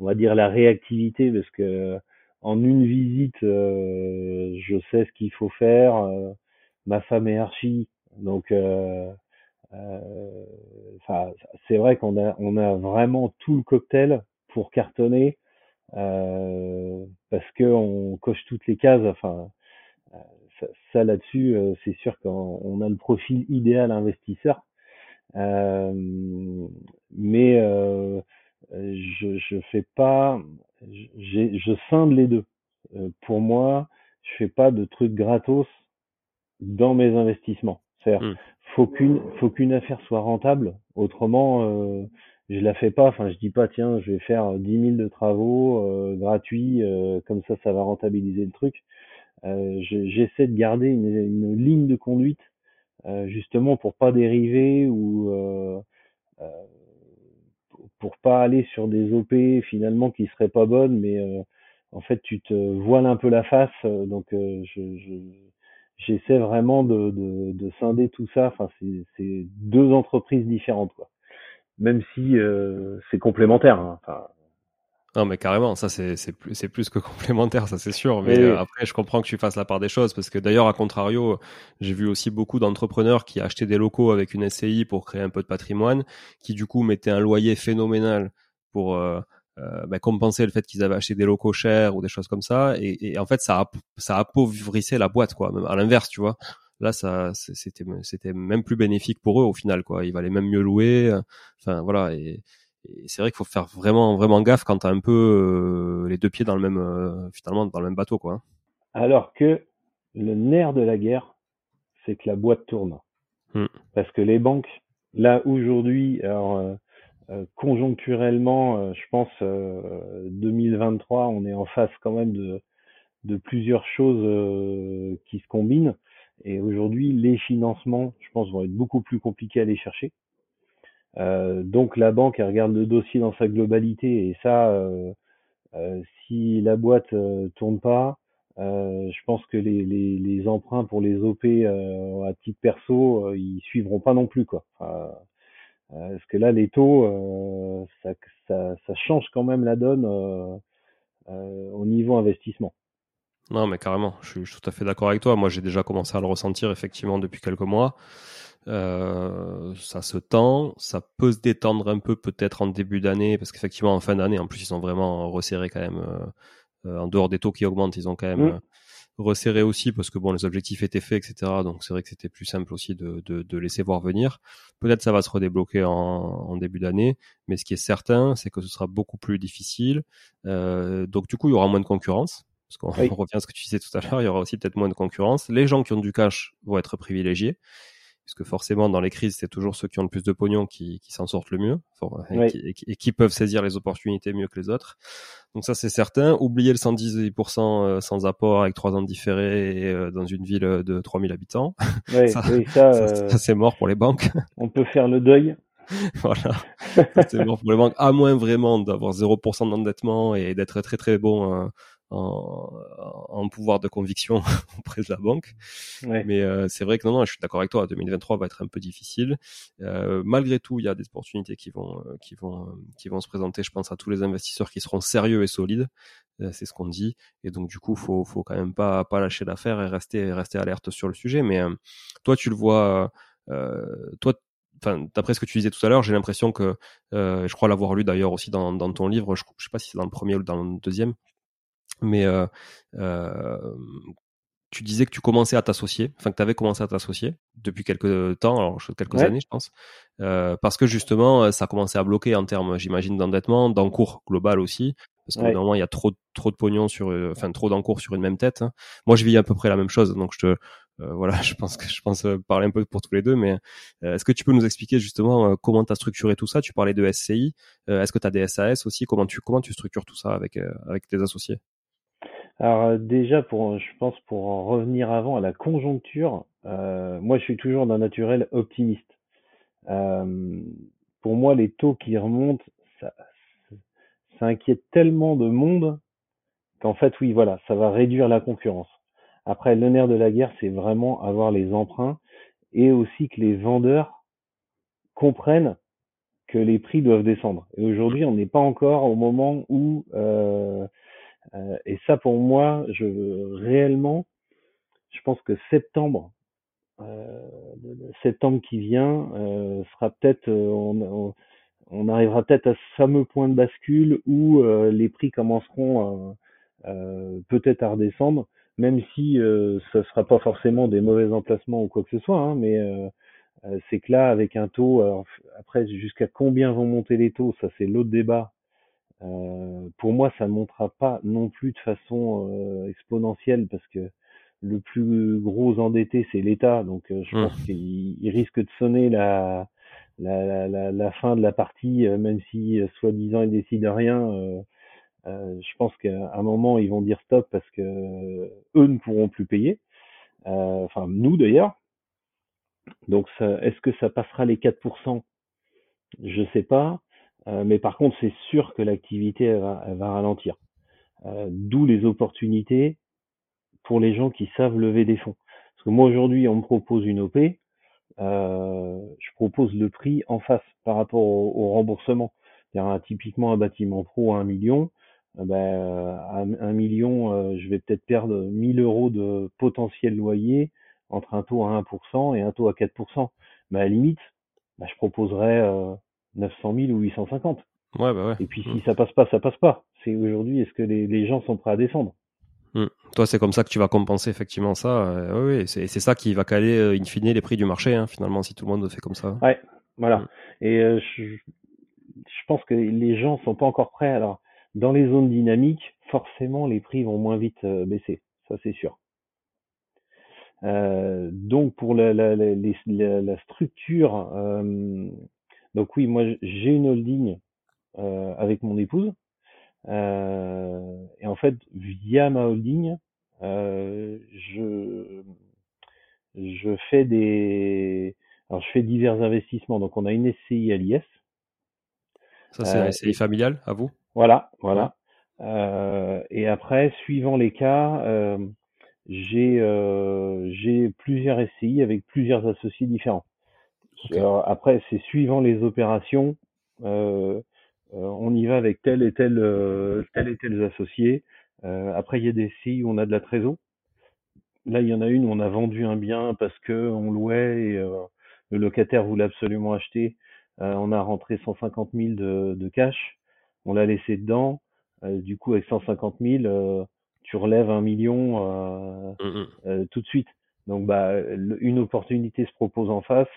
on va dire, la réactivité, parce que en une visite, euh, je sais ce qu'il faut faire. Euh, ma femme est archi, donc c'est vrai qu'on a, on a vraiment tout le cocktail pour cartonner, parce que on coche toutes les cases. Enfin, ça, ça là-dessus, c'est sûr qu'on a le profil idéal investisseur. Euh, mais euh, je je fais pas, je scinde les deux. Euh, pour moi, je fais pas de trucs gratos dans mes investissements. C'est-à-dire, mmh. faut qu'une faut qu'une affaire soit rentable. Autrement, euh, je la fais pas. Enfin, je dis pas tiens, je vais faire 10 000 de travaux euh, gratuits, euh, comme ça, ça va rentabiliser le truc. J'essaie de garder une, une, ligne de conduite justement pour pas dériver ou euh, euh, pour pas aller sur des OP finalement qui seraient pas bonnes, mais en fait tu te voiles un peu la face. donc je, j'essaie vraiment de, de, de, scinder tout ça. Enfin, c'est deux entreprises différentes, quoi. Même si euh, c'est complémentaire. Hein. Non, mais carrément, ça c'est plus, plus que complémentaire, ça c'est sûr. Mais euh, après, je comprends que tu fasses la part des choses parce que d'ailleurs, à contrario, j'ai vu aussi beaucoup d'entrepreneurs qui achetaient des locaux avec une SCI pour créer un peu de patrimoine, qui du coup mettaient un loyer phénoménal pour euh, euh, bah, compenser le fait qu'ils avaient acheté des locaux chers ou des choses comme ça. Et, et en fait, ça, ça appauvrissait la boîte, quoi. Même à l'inverse, tu vois. Là, ça, c'était, c'était même plus bénéfique pour eux au final, quoi. Il valait même mieux louer. Enfin, voilà. Et, et c'est vrai qu'il faut faire vraiment vraiment gaffe quand t'as un peu euh, les deux pieds dans le même euh, finalement dans le même bateau quoi. Alors que le nerf de la guerre, c'est que la boîte tourne. Hmm. Parce que les banques, là aujourd'hui, alors euh, conjoncturellement, je pense 2023, on est en face quand même de de plusieurs choses qui se combinent. Et aujourd'hui, les financements, je pense, vont être beaucoup plus compliqués à aller chercher. Euh, donc la banque elle regarde le dossier dans sa globalité et ça, euh, euh, si la boîte tourne pas, je pense que les, les, les, emprunts pour les OP à titre perso, ils suivront pas non plus quoi. parce que là les taux, ça, ça, ça, change quand même la donne au niveau investissement. Non, mais carrément, je suis, je suis tout à fait d'accord avec toi. Moi, j'ai déjà commencé à le ressentir effectivement depuis quelques mois. Euh, ça se tend, ça peut se détendre un peu peut-être en début d'année, parce qu'effectivement en fin d'année, en plus ils sont vraiment resserrés quand même, euh, euh, en dehors des taux qui augmentent, ils ont quand même mmh. resserré aussi, parce que bon, les objectifs étaient faits, etc. Donc c'est vrai que c'était plus simple aussi de, de, de, laisser voir venir. Peut-être ça va se redébloquer en, en début d'année, mais ce qui est certain, c'est que ce sera beaucoup plus difficile. donc du coup, il y aura moins de concurrence. Parce qu'on revient à ce que tu disais tout à l'heure, il y aura aussi peut-être moins de concurrence. Les gens qui ont du cash vont être privilégiés puisque forcément dans les crises, c'est toujours ceux qui ont le plus de pognon qui, qui s'en sortent le mieux, et, qui, peuvent saisir les opportunités mieux que les autres. Donc ça c'est certain. Oubliez le 118% euh, sans apport avec trois ans différés euh, dans une ville de 3000 habitants. ça, ça, c'est mort pour les banques. On peut faire le deuil. voilà. c'est mort pour les banques, à moins vraiment d'avoir 0% d'endettement et d'être très très bon en, en, pouvoir de conviction auprès de la banque. Mais euh, c'est vrai que non, non, je suis d'accord avec toi. 2023 va être un peu difficile. Euh, malgré tout, il y a des opportunités qui vont, euh, qui vont, qui vont se présenter. Je pense à tous les investisseurs qui seront sérieux et solides. c'est ce qu'on dit. Et donc du coup, faut, faut quand même pas, pas lâcher l'affaire et rester, rester alerte sur le sujet. Mais toi, tu le vois. toi, enfin, d'après ce que tu disais tout à l'heure, j'ai l'impression que, je crois l'avoir lu d'ailleurs aussi dans, dans ton livre, je, je sais pas si c'est dans le premier ou dans le deuxième, mais euh, euh, tu disais que tu commençais à t'associer, enfin que tu avais commencé à t'associer depuis quelques temps, alors quelques années je pense, euh, parce que justement ça a commencé à bloquer en termes, j'imagine, d'endettement, d'encours global aussi, parce que normalement il y a trop trop de pognon sur, euh, enfin trop d'encours sur une même tête. Hein. Moi je vis à peu près la même chose, donc je te euh, voilà, je pense que je pense euh, parler un peu pour tous les deux, mais est-ce que tu peux nous expliquer justement comment tu as structuré tout ça? Tu parlais de SCI, est-ce que tu as des SAS aussi? Comment tu comment tu structures tout ça avec avec tes associés? Alors euh, déjà, pour, je pense pour en revenir avant à la conjoncture, euh, moi je suis toujours d'un naturel optimiste. Euh, pour moi, les taux qui remontent, ça, ça inquiète tellement de monde qu'en fait, oui, voilà, ça va réduire la concurrence. Après, le nerf de la guerre, c'est vraiment avoir les emprunts et aussi que les vendeurs comprennent que les prix doivent descendre. Et aujourd'hui, on n'est pas encore au moment où euh, et ça, pour moi, je réellement, je pense que septembre, euh, septembre qui vient, euh, sera peut-être, on, on, arrivera peut-être à ce fameux point de bascule où les prix commenceront peut-être à redescendre, même si euh, ce sera pas forcément des mauvais emplacements ou quoi que ce soit, hein, mais c'est que là, avec un taux, après jusqu'à combien vont monter les taux, ça c'est l'autre débat euh, pour moi, ça ne montera pas non plus de façon euh, exponentielle parce que le plus gros endetté, c'est l'État. Donc, euh, je mmh. pense qu'il risque de sonner la, la, la, la, fin de la partie, même si soi-disant ils décident rien. je pense qu'à un moment, ils vont dire stop parce que eux ne pourront plus payer. Enfin, nous d'ailleurs. Donc, est-ce que ça passera les 4% Je sais pas. Euh, mais par contre, c'est sûr que l'activité va, va, ralentir. Euh, d'où les opportunités pour les gens qui savent lever des fonds. Parce que moi aujourd'hui, on me propose une OP, euh, je propose le prix en face par rapport au, remboursement. cest typiquement un bâtiment pro à 1 million, ben, à 1 million, je vais peut-être perdre 1000 euros de potentiel loyer entre un taux à 1% et un taux à 4%. Mais à la limite, ben, je proposerais 900 000 ou 850. Ouais, bah ouais. Et puis si mm. ça passe pas, ça passe pas. C'est aujourd'hui, est-ce que les, les, gens sont prêts à descendre? Mm. Toi, c'est comme ça que tu vas compenser effectivement ça. Euh, oui, c'est ça qui va caler euh, in fine les prix du marché, hein, finalement, si tout le monde fait comme ça. Ouais, voilà. Mm. Et euh, je, je, pense que les gens sont pas encore prêts. Alors, dans les zones dynamiques, forcément, les prix vont moins vite baisser. Ça, c'est sûr. Donc pour la, la, la, la structure donc oui, moi j'ai une holding euh, avec mon épouse. Euh, et en fait, via ma holding, euh, je je fais des alors je fais divers investissements. Donc on a une SCI à l'IS. Ça c'est une SCI familiale à vous? Voilà, voilà. et après, suivant les cas, j'ai j'ai plusieurs SCI avec plusieurs associés différents. Alors, après, c'est suivant les opérations. Euh, euh, on y va avec tel et tel, euh, tel et tel associés. Euh, après, il y a des SCI où on a de la trésor. Là, il y en a une où on a vendu un bien parce que on louait et le locataire voulait absolument acheter. on a rentré 150 000 de, de cash. On l'a laissé dedans. du coup, avec 150 000, tu relèves un million mmh, tout de suite. Donc, bah, une opportunité se propose en face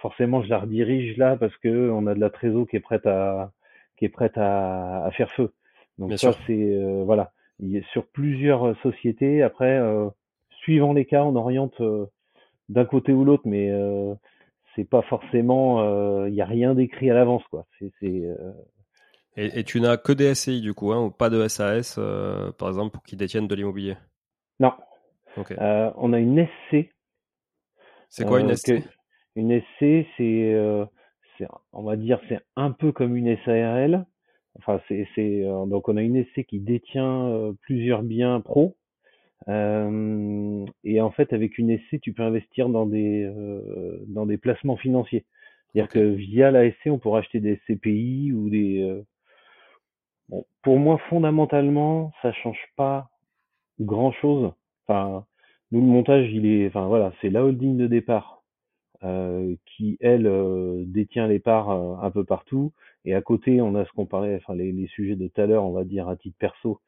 forcément, je la redirige là parce que on a de la trésor qui est prête à qui est prête à, à faire feu. Donc ça, c'est euh, voilà. Il sur plusieurs sociétés. Après, euh, suivant les cas, on oriente d'un côté ou l'autre, mais c'est pas forcément, il n'y a rien d'écrit à l'avance, quoi. C'est, et, tu n'as que des SCI du coup, hein, ou pas de SAS, par exemple, pour qui détiennent de l'immobilier? Non. on a une SC. C'est quoi une SC Une SC, c'est, on va dire, c'est un peu comme une SARL. Enfin, c'est, donc on a une SC qui détient plusieurs biens pro euh, et en fait, avec une SC, tu peux investir dans des euh, dans des placements financiers. C'est-à-dire que via la SC, on pourra acheter des SCPI ou des. Euh, bon, pour moi, fondamentalement, ça change pas grand-chose. Enfin, nous le montage, il est, enfin voilà, c'est la holding de départ euh, qui elle euh, détient les parts un peu partout. Et à côté, on a ce qu'on parlait, enfin les, les sujets de tout à l'heure, on va dire à titre perso,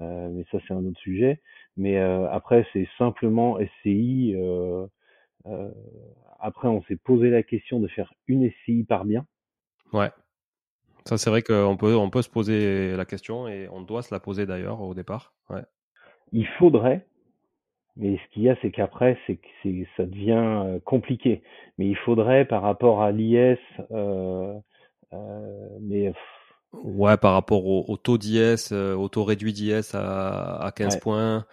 euh, mais ça c'est un autre sujet. Mais euh, après c'est simplement SCI. Euh, après on s'est posé la question de faire une SCI par bien. Ouais. Ça, c'est vrai qu'on peut, on peut se poser la question et on doit se la poser d'ailleurs au départ. Ouais. Il faudrait, mais ce qu'il y a, c'est qu'après, c'est que ça devient compliqué. Mais il faudrait, par rapport à l'IS, euh, euh, mais Ouais, par rapport au, taux d'IS, euh, au taux réduit d'IS à, à 15 points.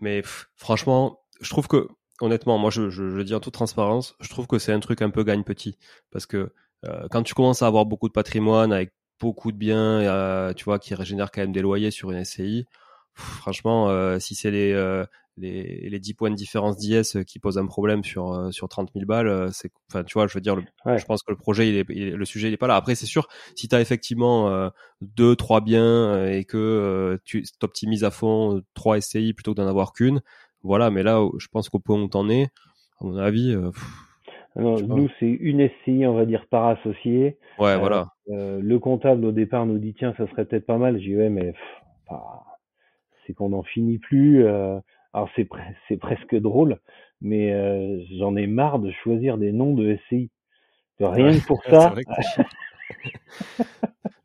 Mais franchement, je trouve que, honnêtement, moi je, je, je, dis en toute transparence, je trouve que c'est un truc un peu gagne petit. Parce que euh, quand tu commences à avoir beaucoup de patrimoine avec beaucoup de biens, euh, tu vois, qui régénèrent quand même des loyers sur une SCI, franchement, euh, si c'est les, euh, les, les 10 points de différence d'IS qui posent un problème sur, euh, sur 30 000 balles, c'est, enfin, tu vois, je veux dire, je pense que le projet, il est, le sujet, il est pas là. Après, c'est sûr, si tu as effectivement deux, trois biens et que tu t'optimises à fond trois SCI plutôt que d'en avoir qu'une, voilà, mais là, je pense qu'au point où t'en es, à mon avis, nous, c'est une SCI, on va dire, par associé. Ouais, voilà. le comptable, au départ, nous dit, tiens, ça serait peut-être pas mal. J'ai dit, ouais, mais c'est qu'on n'en finit plus. Euh, alors c'est presque drôle, mais euh, j'en ai marre de choisir des noms de SCI. Rien que pour ça.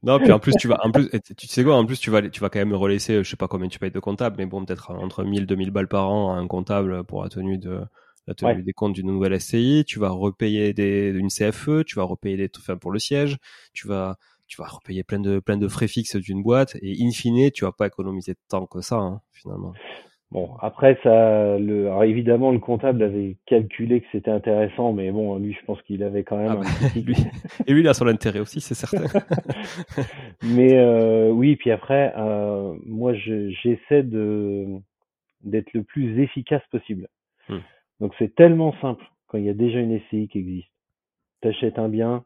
non, puis en plus tu vas, en plus, tu sais quoi, en plus tu vas, tu vas quand même relaisser, je sais pas combien tu payes de comptable, mais bon, peut-être entre 1000 2000 balles par an à un comptable pour la tenue de la tenue des comptes d'une nouvelle SCI. Tu vas repayer des, une CFE, tu vas repayer des, enfin pour le siège, tu vas, tu vas repayer plein de plein de frais fixes d'une boîte et in fine tu vas pas économiser tant que ça hein, finalement. Bon après ça, le, alors évidemment le comptable avait calculé que c'était intéressant, mais bon lui je pense qu'il avait quand même ah un bah, petit... lui, et lui il a son intérêt aussi c'est certain. mais euh, oui puis après euh, moi j'essaie de d'être le plus efficace possible. Hmm. Donc c'est tellement simple quand il y a déjà une SCI qui existe. T'achètes un bien,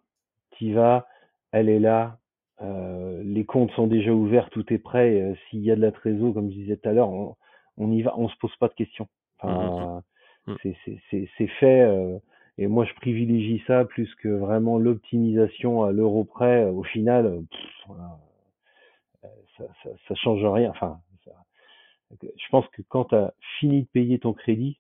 t'y vas, elle est là, euh, les comptes sont déjà ouverts, tout est prêt. Euh, s'il y a de la trésor, comme je disais tout à l'heure, on, on, y va, on se pose pas de questions. Enfin, mmh, mmh, mmh. c'est fait. Euh, et moi, je privilégie ça plus que vraiment l'optimisation à l'euro près. Au final, ça, ça, ça, change rien. Enfin, je pense que quand tu as fini de payer ton crédit,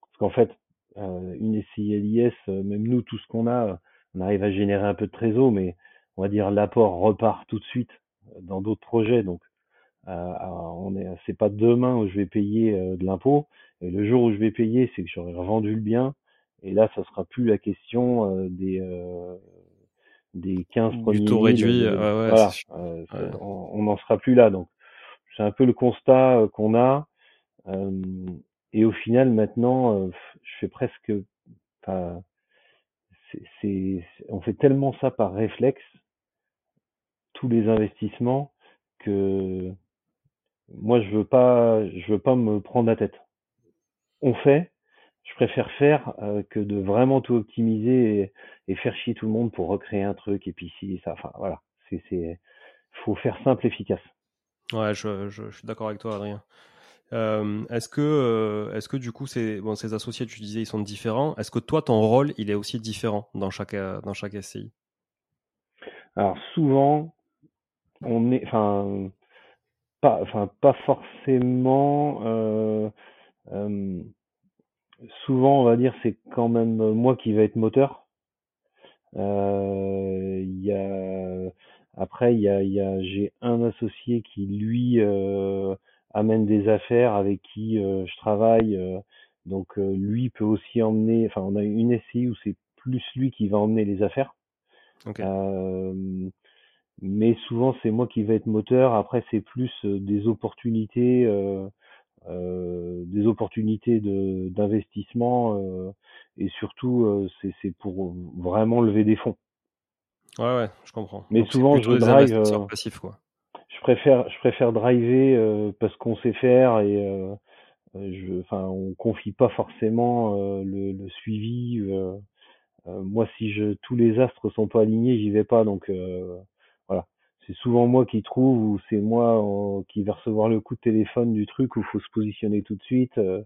parce qu'en fait, une SCILIS, même nous, tout ce qu'on a, on arrive à générer un peu de trésor, mais on va dire l'apport repart tout de suite euh, dans d'autres projets. Donc, euh, on est, c'est pas demain où je vais payer euh, de l'impôt, et le jour où je vais payer, c'est que j'aurai revendu le bien, et là, ça sera plus la question euh, des des 15 premiers. Du taux réduit, voilà, on n'en sera plus là. Donc, c'est un peu le constat qu'on a. et au final, maintenant, je fais presque, c'est, on fait tellement ça par réflexe tous les investissements que moi je veux pas je veux pas me prendre la tête. On fait, je préfère faire euh, que de vraiment tout optimiser et, faire chier tout le monde pour recréer un truc et puis si ça enfin voilà, c'est c'est faut faire simple efficace. Ouais, je, je, je suis d'accord avec toi Adrien. Euh, est-ce que, euh, est-ce que du coup, ces, bon, ces associés, tu disais, ils sont différents. Est-ce que toi, ton rôle, il est aussi différent dans chaque, dans chaque SCI Alors souvent, on est, enfin, pas, enfin, pas forcément. Euh, euh, souvent, on va dire, c'est quand même moi qui va être moteur. Euh, il y a, après, il y a, y a j'ai un associé qui lui amène des affaires avec qui je travaille, Donc lui peut aussi emmener, enfin on a une SCI où c'est plus lui qui va emmener les affaires. Mais souvent c'est moi qui vais être moteur. Après c'est plus des opportunités, des opportunités de d'investissement et surtout c'est pour vraiment lever des fonds. Ouais ouais, je comprends. Mais souvent je drive. quoi. Je préfère je préfère driver parce qu'on sait faire et je, enfin, on confie pas forcément le, le, suivi. Euh, moi, si je, tous les astres sont pas alignés, j'y vais pas. Donc euh, c'est souvent moi qui trouve ou c'est moi qui vais recevoir le coup de téléphone du truc où faut se positionner tout de suite. Euh,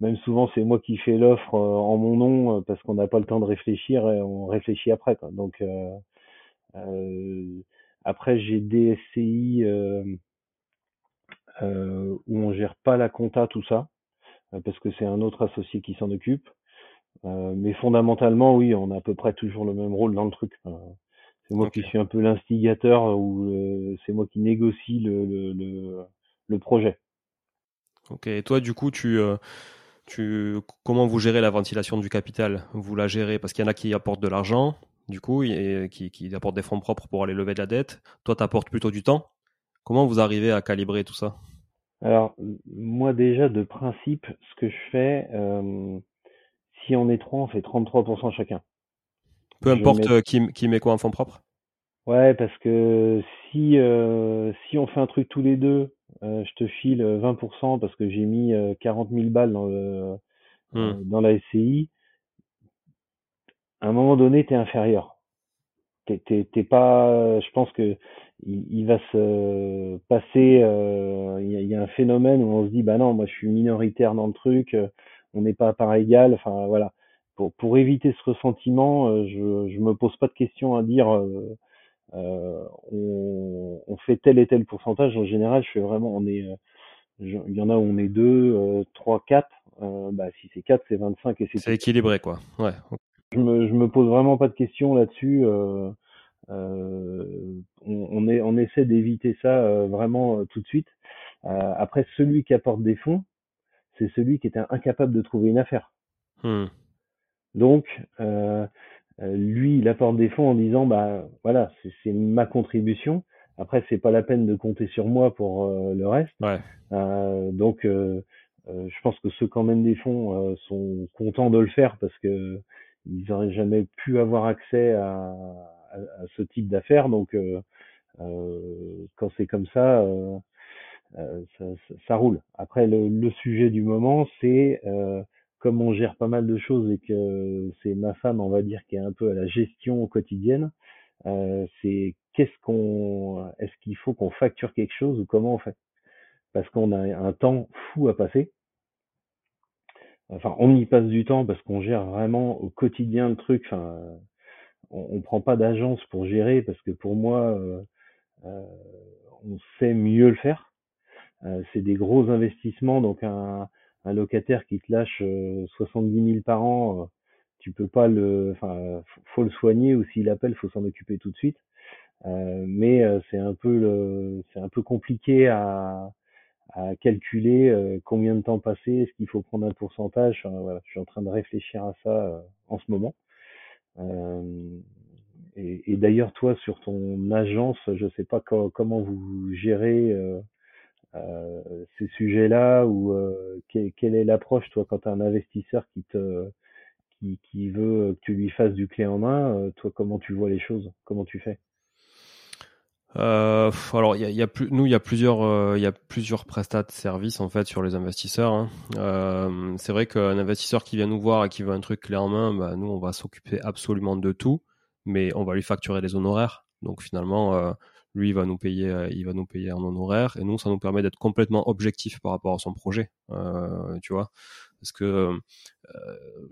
même souvent, c'est moi qui fais l'offre en mon nom parce qu'on n'a pas le temps de réfléchir et on réfléchit après. Quoi. Donc après, j'ai des SCI où on gère pas la compta, tout ça, parce que c'est un autre associé qui s'en occupe. Euh, mais fondamentalement, oui, on a à peu près toujours le même rôle dans le truc. C'est moi qui suis un peu l'instigateur ou euh, c'est moi qui négocie le, le, le, projet. Ok, et toi, du coup, tu, euh, tu, comment vous gérez la ventilation du capital? Vous la gérez parce qu'il y en a qui apportent de l'argent, du coup, et qui, qui apportent des fonds propres pour aller lever de la dette. Toi, tu apportes plutôt du temps. Comment vous arrivez à calibrer tout ça? Alors, moi déjà, de principe, ce que je fais, euh, si on est trois, on fait 33% chacun. Peu importe euh, qui, qui, met quoi en fonds propre Ouais, parce que si, euh, si on fait un truc tous les deux, euh, je te file 20% parce que j'ai mis 40 000 balles dans, dans la SCI, à un moment donné, tu es inférieur. T'es, t'es, pas, je pense que il, va se passer, il y, y, a un phénomène où on se dit, bah non, moi je suis minoritaire dans le truc, on n'est pas à part égale. Enfin voilà. Pour, pour éviter ce ressentiment, euh, je je me pose pas de questions à dire euh, euh, on, on, fait tel et tel pourcentage. En général, je fais vraiment on est il y en a où on est deux, trois, quatre. bah si c'est quatre, c'est 25 et c'est. C'est équilibré quoi. Ouais. Je me je me pose vraiment pas de questions là-dessus. Euh, on, on, est, on essaie d'éviter ça vraiment tout de suite. après, celui qui apporte des fonds, c'est celui qui était incapable de trouver une affaire. Hmm. Donc, euh, euh, lui, il apporte des fonds en disant, bah voilà, c'est ma contribution. Après, c'est pas la peine de compter sur moi pour euh, le reste. donc, je pense que ceux qui emmènent des fonds sont contents de le faire parce que ils n'auraient jamais pu avoir accès à, à, à ce type d'affaires. Donc, quand c'est comme ça, euh, ça, ça, roule. Après, le, le, sujet du moment, c'est euh, comme on gère pas mal de choses et que c'est ma femme, on va dire, qui est un peu à la gestion quotidienne, euh, c'est qu'est-ce qu'on, est-ce qu'il faut qu'on facture quelque chose ou comment on fait? Parce qu'on a un temps fou à passer. Enfin, on y passe du temps parce qu'on gère vraiment au quotidien le truc. On, on prend pas d'agence pour gérer parce que pour moi, euh, euh on sait mieux le faire. C'est des gros investissements, donc un, un, locataire qui te lâche 70 euh, 000 par an, euh, tu peux pas le, enfin, faut le soigner ou s'il appelle, faut s'en occuper tout de suite. mais c'est un peu c'est un peu compliqué à, calculer combien de temps passer, est-ce qu'il faut prendre un pourcentage. voilà, je suis en train de réfléchir à ça en ce moment. et, et d'ailleurs, toi, sur ton agence, je sais pas comment vous gérez euh, ces sujets-là ou euh, quelle est l'approche toi quand tu as un investisseur qui te qui, qui, veut que tu lui fasses du clé en main, euh, toi comment tu vois les choses, comment tu fais? Euh, alors, y y a plus, nous, il y a plusieurs, il y a plusieurs prestats de services en fait sur les investisseurs. Hein. Euh, c'est vrai qu'un investisseur qui vient nous voir et qui veut un truc clé en main, bah, nous, on va s'occuper absolument de tout, mais on va lui facturer les honoraires. Donc finalement, lui il va nous payer euh, il va nous payer en honoraire et nous ça nous permet d'être complètement objectif par rapport à son projet euh, tu vois parce que euh,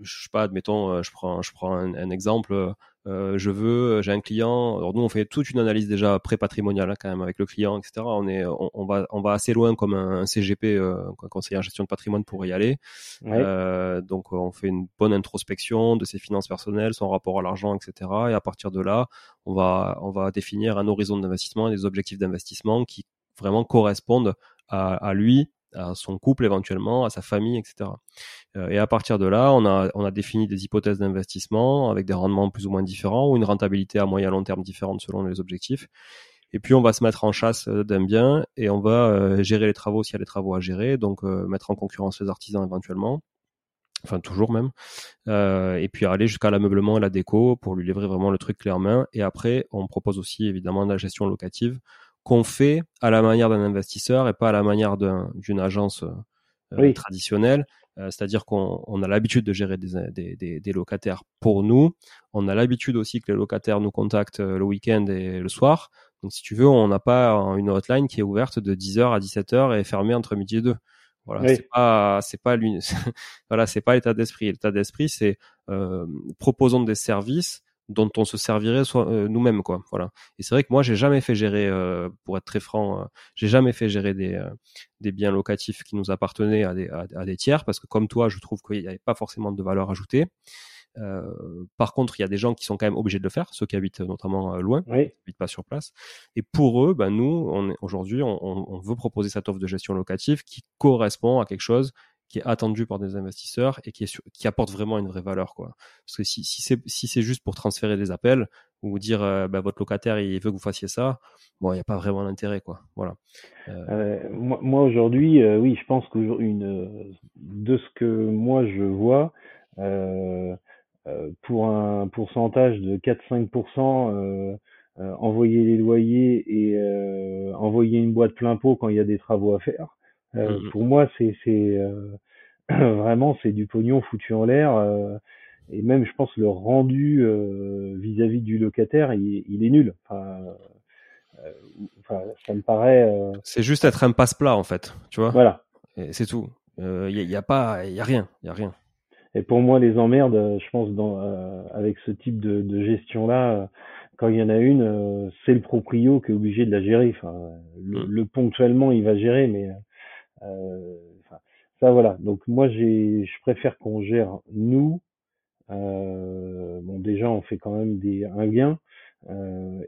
je sais pas admettons je prends je prends un exemple euh, je veux, j'ai un client. Alors nous, on fait toute une analyse déjà pré-patrimoniale hein, quand même avec le client, etc. On est, on, va, on va assez loin comme un, CGP, euh, conseiller en gestion de patrimoine, pour y aller. Euh, donc, on fait une bonne introspection de ses finances personnelles, son rapport à l'argent, etc. Et à partir de là, on va, on va définir un horizon d'investissement et des objectifs d'investissement qui vraiment correspondent à, à lui à son couple éventuellement, à sa famille, etc. et à partir de là, on a, on a défini des hypothèses d'investissement avec des rendements plus ou moins différents ou une rentabilité à moyen long terme différente selon les objectifs. Et puis on va se mettre en chasse d'un bien et on va gérer les travaux s'il y a des travaux à gérer, donc mettre en concurrence les artisans éventuellement enfin toujours même, euh, et puis aller jusqu'à l'ameublement et la déco pour lui livrer vraiment le truc main. Et après, on propose aussi évidemment de la gestion locative qu'on fait à la manière d'un investisseur et pas à la manière d'une agence euh, traditionnelle. Euh, c'est-à-dire qu'on a l'habitude de gérer des, des, des, locataires pour nous. On a l'habitude aussi que les locataires nous contactent le week-end et le soir. Donc si tu veux, on n'a pas une hotline qui est ouverte de 10h à 17h et fermée entre midi et 2. Voilà, c'est pas, c'est pas voilà, c'est pas l'état d'esprit. L'état d'esprit, c'est euh, proposons des services dont on se servirait euh, nous-mêmes, quoi. Voilà. Et c'est vrai que moi, j'ai jamais fait gérer, euh, pour être très franc, euh, j'ai jamais fait gérer des des biens locatifs qui nous appartenaient à des à des tiers, parce que comme toi, je trouve qu'il n'y avait pas forcément de valeur ajoutée. Euh, par contre, il y a des gens qui sont quand même obligés de le faire, ceux qui habitent notamment loin, oui. qui habitent pas sur place. Et pour eux, ben nous, on aujourd'hui, on, on, veut proposer cette offre de gestion locative qui correspond à quelque chose qui est attendu par des investisseurs et qui, est qui apporte vraiment une vraie valeur, quoi. Parce que si, si c'est si juste pour transférer des appels ou dire euh, bah, votre locataire il veut que vous fassiez ça, bon, il n'y a pas vraiment d'intérêt, quoi. Voilà. Euh... moi, moi aujourd'hui, oui, je pense que de ce que moi je vois. Euh, euh, pour un pourcentage de 4-5%, euh, euh, envoyer les loyers et euh, envoyer une boîte plein pot quand il y a des travaux à faire. Mmh pour moi, c'est vraiment c'est du pognon foutu en l'air. et même, je pense, le rendu vis-à-vis du locataire, il, il, est nul. Enfin, enfin ça me paraît. C'est juste être un passe-plat en fait, tu vois. Voilà. C'est tout. Il n'y a, y a, pas, il y a rien, il y a rien. Et pour moi, les emmerdes, je pense, dans, euh, avec ce type de, de gestion-là, euh, quand il y en a une, euh, c'est le proprio qui est obligé de la gérer. Enfin, le, mm. ponctuellement, il va gérer, mais enfin, ça, voilà. Donc moi, j'ai, je préfère qu'on gère nous. bon, déjà, on fait quand même des un gain,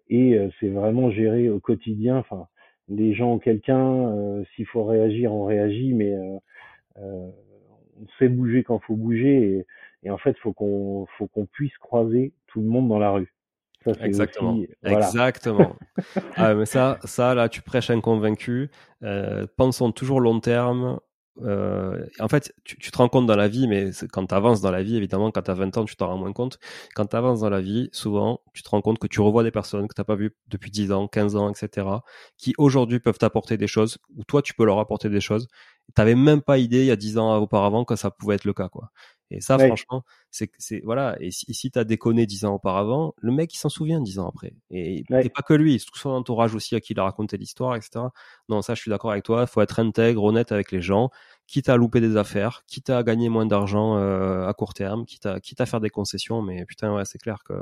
et c'est vraiment géré au quotidien. Enfin, les gens, quelqu'un, s'il faut réagir, on réagit, mais on sait bouger quand faut bouger et, en fait faut faut qu'on puisse croiser tout le monde dans la rue. Ça, Exactement. Exactement. ah, mais ça, ça là, tu prêches un convaincu. Euh, pensons toujours long terme. Euh, en fait, tu, tu, te rends compte dans la vie, mais quand tu avances dans la vie, évidemment, quand tu as 20 ans, tu t'en rends moins compte. Quand tu avances dans la vie, souvent, tu te rends compte que tu revois des personnes que tu pas vues depuis 10 ans, 15 ans, etc., qui aujourd'hui peuvent t'apporter des choses, ou toi, tu peux leur apporter des choses. T'avais même pas idée, il y a 10 ans auparavant, que ça pouvait être le cas, quoi. Et ça, franchement, c'est, c'est, voilà. Et si, si t'as déconné dix ans auparavant, le mec, il s'en souvient dix ans après. Et, pas que lui, tout son entourage aussi à qui il a raconté l'histoire, etc. Non, ça, je suis d'accord avec toi. Il faut être intègre, honnête avec les gens, quitte à louper des affaires, quitte à gagner moins d'argent euh, à court terme, quitte à, quitte à faire des concessions. Mais putain, ouais, c'est clair que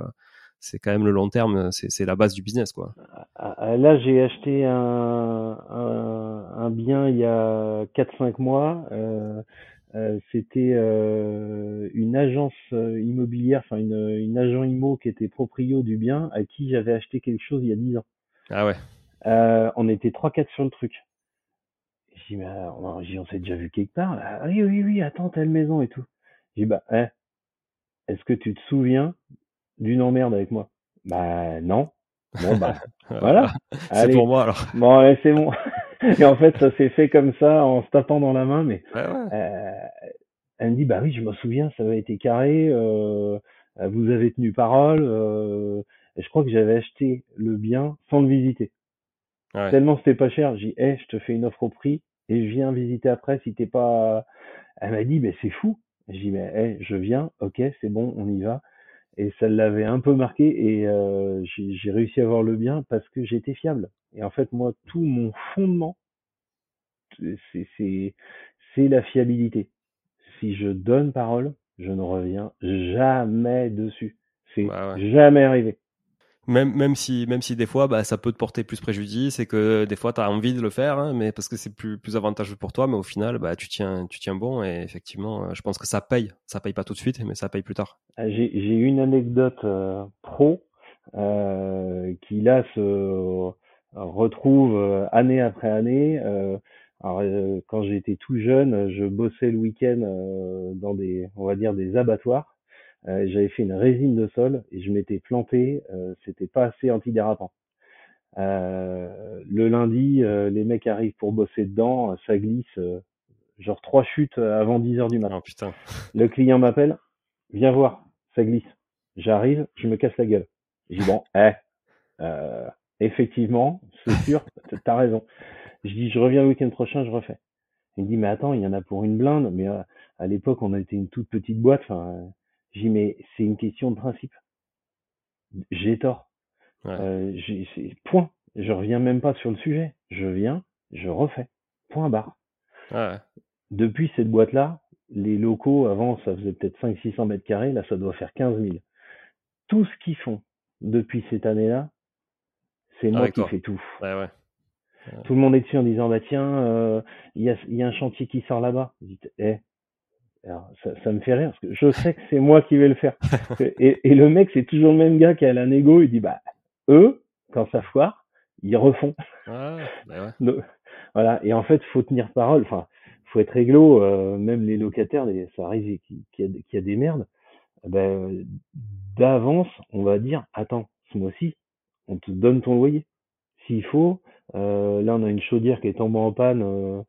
c'est quand même le long terme, c'est, c'est la base du business, quoi. Ah, ah, là, j'ai acheté un, un, un, bien il y a 4-5 mois. Euh, c'était euh, une agence euh, immobilière, enfin une, une agent immo qui était proprio du bien, à qui j'avais acheté quelque chose il y a 10 ans. Ah ouais. Euh, on était 3-4 sur le truc. J'ai dit, mais on, on s'est déjà vu quelque part. Ah, oui, oui, oui, attends, telle maison et tout. J'ai dit, bah, eh, est-ce que tu te souviens d'une emmerde avec moi? Bah non. Bon bah voilà. c'est pour moi alors. Bon, c'est bon. et en fait, ça s'est fait comme ça, en se tapant dans la main. Mais euh, elle me dit, bah oui, je me souviens, ça avait été carré. Euh, vous avez tenu parole. Euh, je crois que j'avais acheté le bien sans le visiter. Ouais. Tellement c'était pas cher. J'ai dit, hey, je te fais une offre au prix et je viens visiter après si t'es pas. Elle m'a dit, mais c'est fou. J'ai dit, mais hey, je viens, ok, c'est bon, on y va. Et ça l'avait un peu marqué et euh, j'ai réussi à avoir le bien parce que j'étais fiable. Et en fait, moi, tout mon fondement, c'est la fiabilité. Si je donne parole, je ne reviens jamais dessus. C'est jamais arrivé. Même, même si, même si des fois, bah, ça peut te porter plus préjudice et que des fois, tu as envie de le faire, hein, mais parce que c'est plus, plus avantageux pour toi, mais au final, bah, tu tiens, tu tiens bon et effectivement, euh, je pense que ça paye. Ça paye pas tout de suite, mais ça paye plus tard. Ah, j'ai une anecdote euh, pro euh, qui là se retrouve euh, année après année. Alors, euh, quand j'étais tout jeune, je bossais le week-end euh, dans des, on va dire, des abattoirs. Euh, J'avais fait une résine de sol et je m'étais planté. Euh, C'était pas assez antidérapant. Euh, le lundi, euh, les mecs arrivent pour bosser dedans, ça glisse, euh, genre trois chutes avant 10 heures du matin. Oh putain. Le client m'appelle, viens voir, ça glisse. J'arrive, je me casse la gueule. Je dis bon, eh, euh, effectivement, c'est sûr, t'as raison. Je dis je reviens le week-end prochain, je refais. Il me dit mais attends, il y en a pour une blinde, mais euh, à l'époque on était une toute petite boîte. Enfin, dis mais c'est une question de principe. J'ai tort. Ouais. Euh, j'ai- point. Je reviens même pas sur le sujet. Je viens, je refais. Point barre. Ouais. Depuis cette boîte-là, les locaux, avant, ça faisait peut-être 500-600 mètres carrés, là, ça doit faire 15 000. Tout ce qu'ils font depuis cette année-là, c'est moi Avec qui fais tout. Ouais, ouais. Tout le monde est dessus en disant, bah tiens, euh, il y, a, y a un chantier qui sort là-bas. Alors, ça, ça me fait rire, parce que je sais que c'est moi qui vais le faire. et, et le mec, c'est toujours le même gars qui a la négo, il dit, bah, eux, quand ça foire, ils refont. Ah, bah ouais. Voilà. Et en fait, faut tenir parole. Enfin, faut être réglo. euh, même les locataires, les- ça arrive qu'il qu'il y, a des- qu'il y a des merdes. Eh Ben, d'avance, on va dire, attends, ce mois-ci, on te donne ton loyer. S'il faut, euh, là, on a une chaudière qui est tombée en panne euh,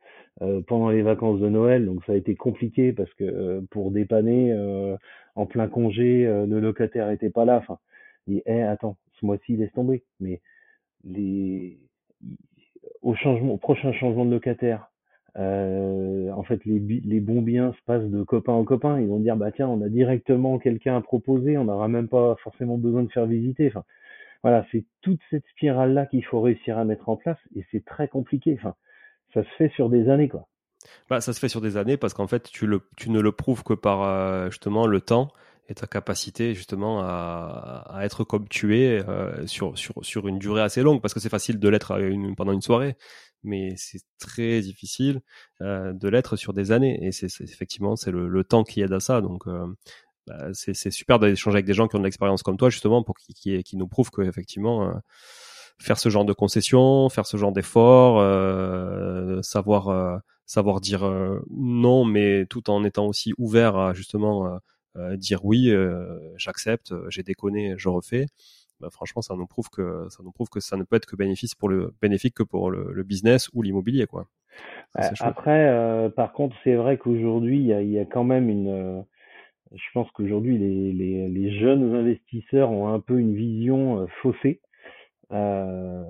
euh, pendant les vacances de Noël, donc ça a été compliqué parce que euh, pour dépanner euh, en plein congé, euh, le locataire était pas là. Enfin, il eh, attends, ce mois-ci, laisse tomber. Mais les au changement, au prochain changement de locataire, euh, en fait, les, les bons biens se passent de copain en copain. Ils vont dire, bah tiens, on a directement quelqu'un à proposer, on n'aura même pas forcément besoin de faire visiter. Enfin, voilà, c'est toute cette spirale-là qu'il faut réussir à mettre en place, et c'est très compliqué. Enfin, ça se fait sur des années, quoi. Bah, ça se fait sur des années parce qu'en fait, tu, ne le prouves que par euh, justement le temps et ta capacité justement à, être comme tu es euh, sur, sur, sur une durée assez longue parce que c'est facile de l'être pendant une soirée, mais c'est très difficile euh, de l'être sur des années et c'est effectivement c'est le, temps qui aide à ça. Donc bah, c'est super d'échanger avec des gens qui ont de l'expérience comme toi justement pour qui, qui, qui nous prouvent que effectivement faire ce genre de concessions, faire ce genre d'efforts, euh, savoir euh, savoir dire euh, non, mais tout en étant aussi ouvert à justement euh, euh, dire oui, euh, j'accepte, j'ai déconné, je refais. Bah, franchement, ça nous prouve que ça nous prouve que ça ne peut être que bénéfice pour le bénéfique que pour le, le business ou l'immobilier, quoi. Ça. Après, euh, par contre, c'est vrai qu'aujourd'hui, il y y a quand même une. euh, je pense qu'aujourd'hui, les, les, les jeunes investisseurs ont un peu une vision euh, faussée. Euh,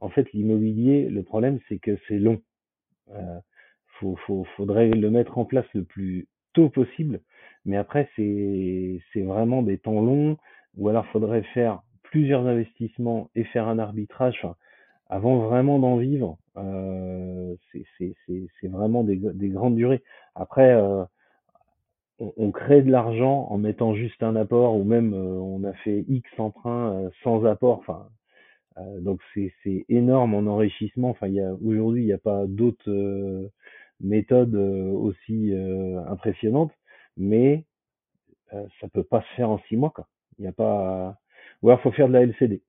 en fait, l'immobilier, le problème, c'est que c'est long. Euh, faut, faut, faudrait le mettre en place le plus tôt possible. Mais après, c'est, vraiment des temps longs, ou alors faudrait faire plusieurs investissements et faire un arbitrage. Avant vraiment d'en vivre, euh, c'est, vraiment des, des grandes durées. Après, on, crée de l'argent en mettant juste un apport, ou même on a fait X emprunts sans apport. Enfin, donc c'est énorme en enrichissement. Enfin, y aujourd'hui, il n'y a pas d'autres euh, méthodes euh, aussi euh, impressionnantes, mais euh, ça peut pas se faire en six mois, quoi. Il n'y a pas. Ou alors faut faire de la LCD.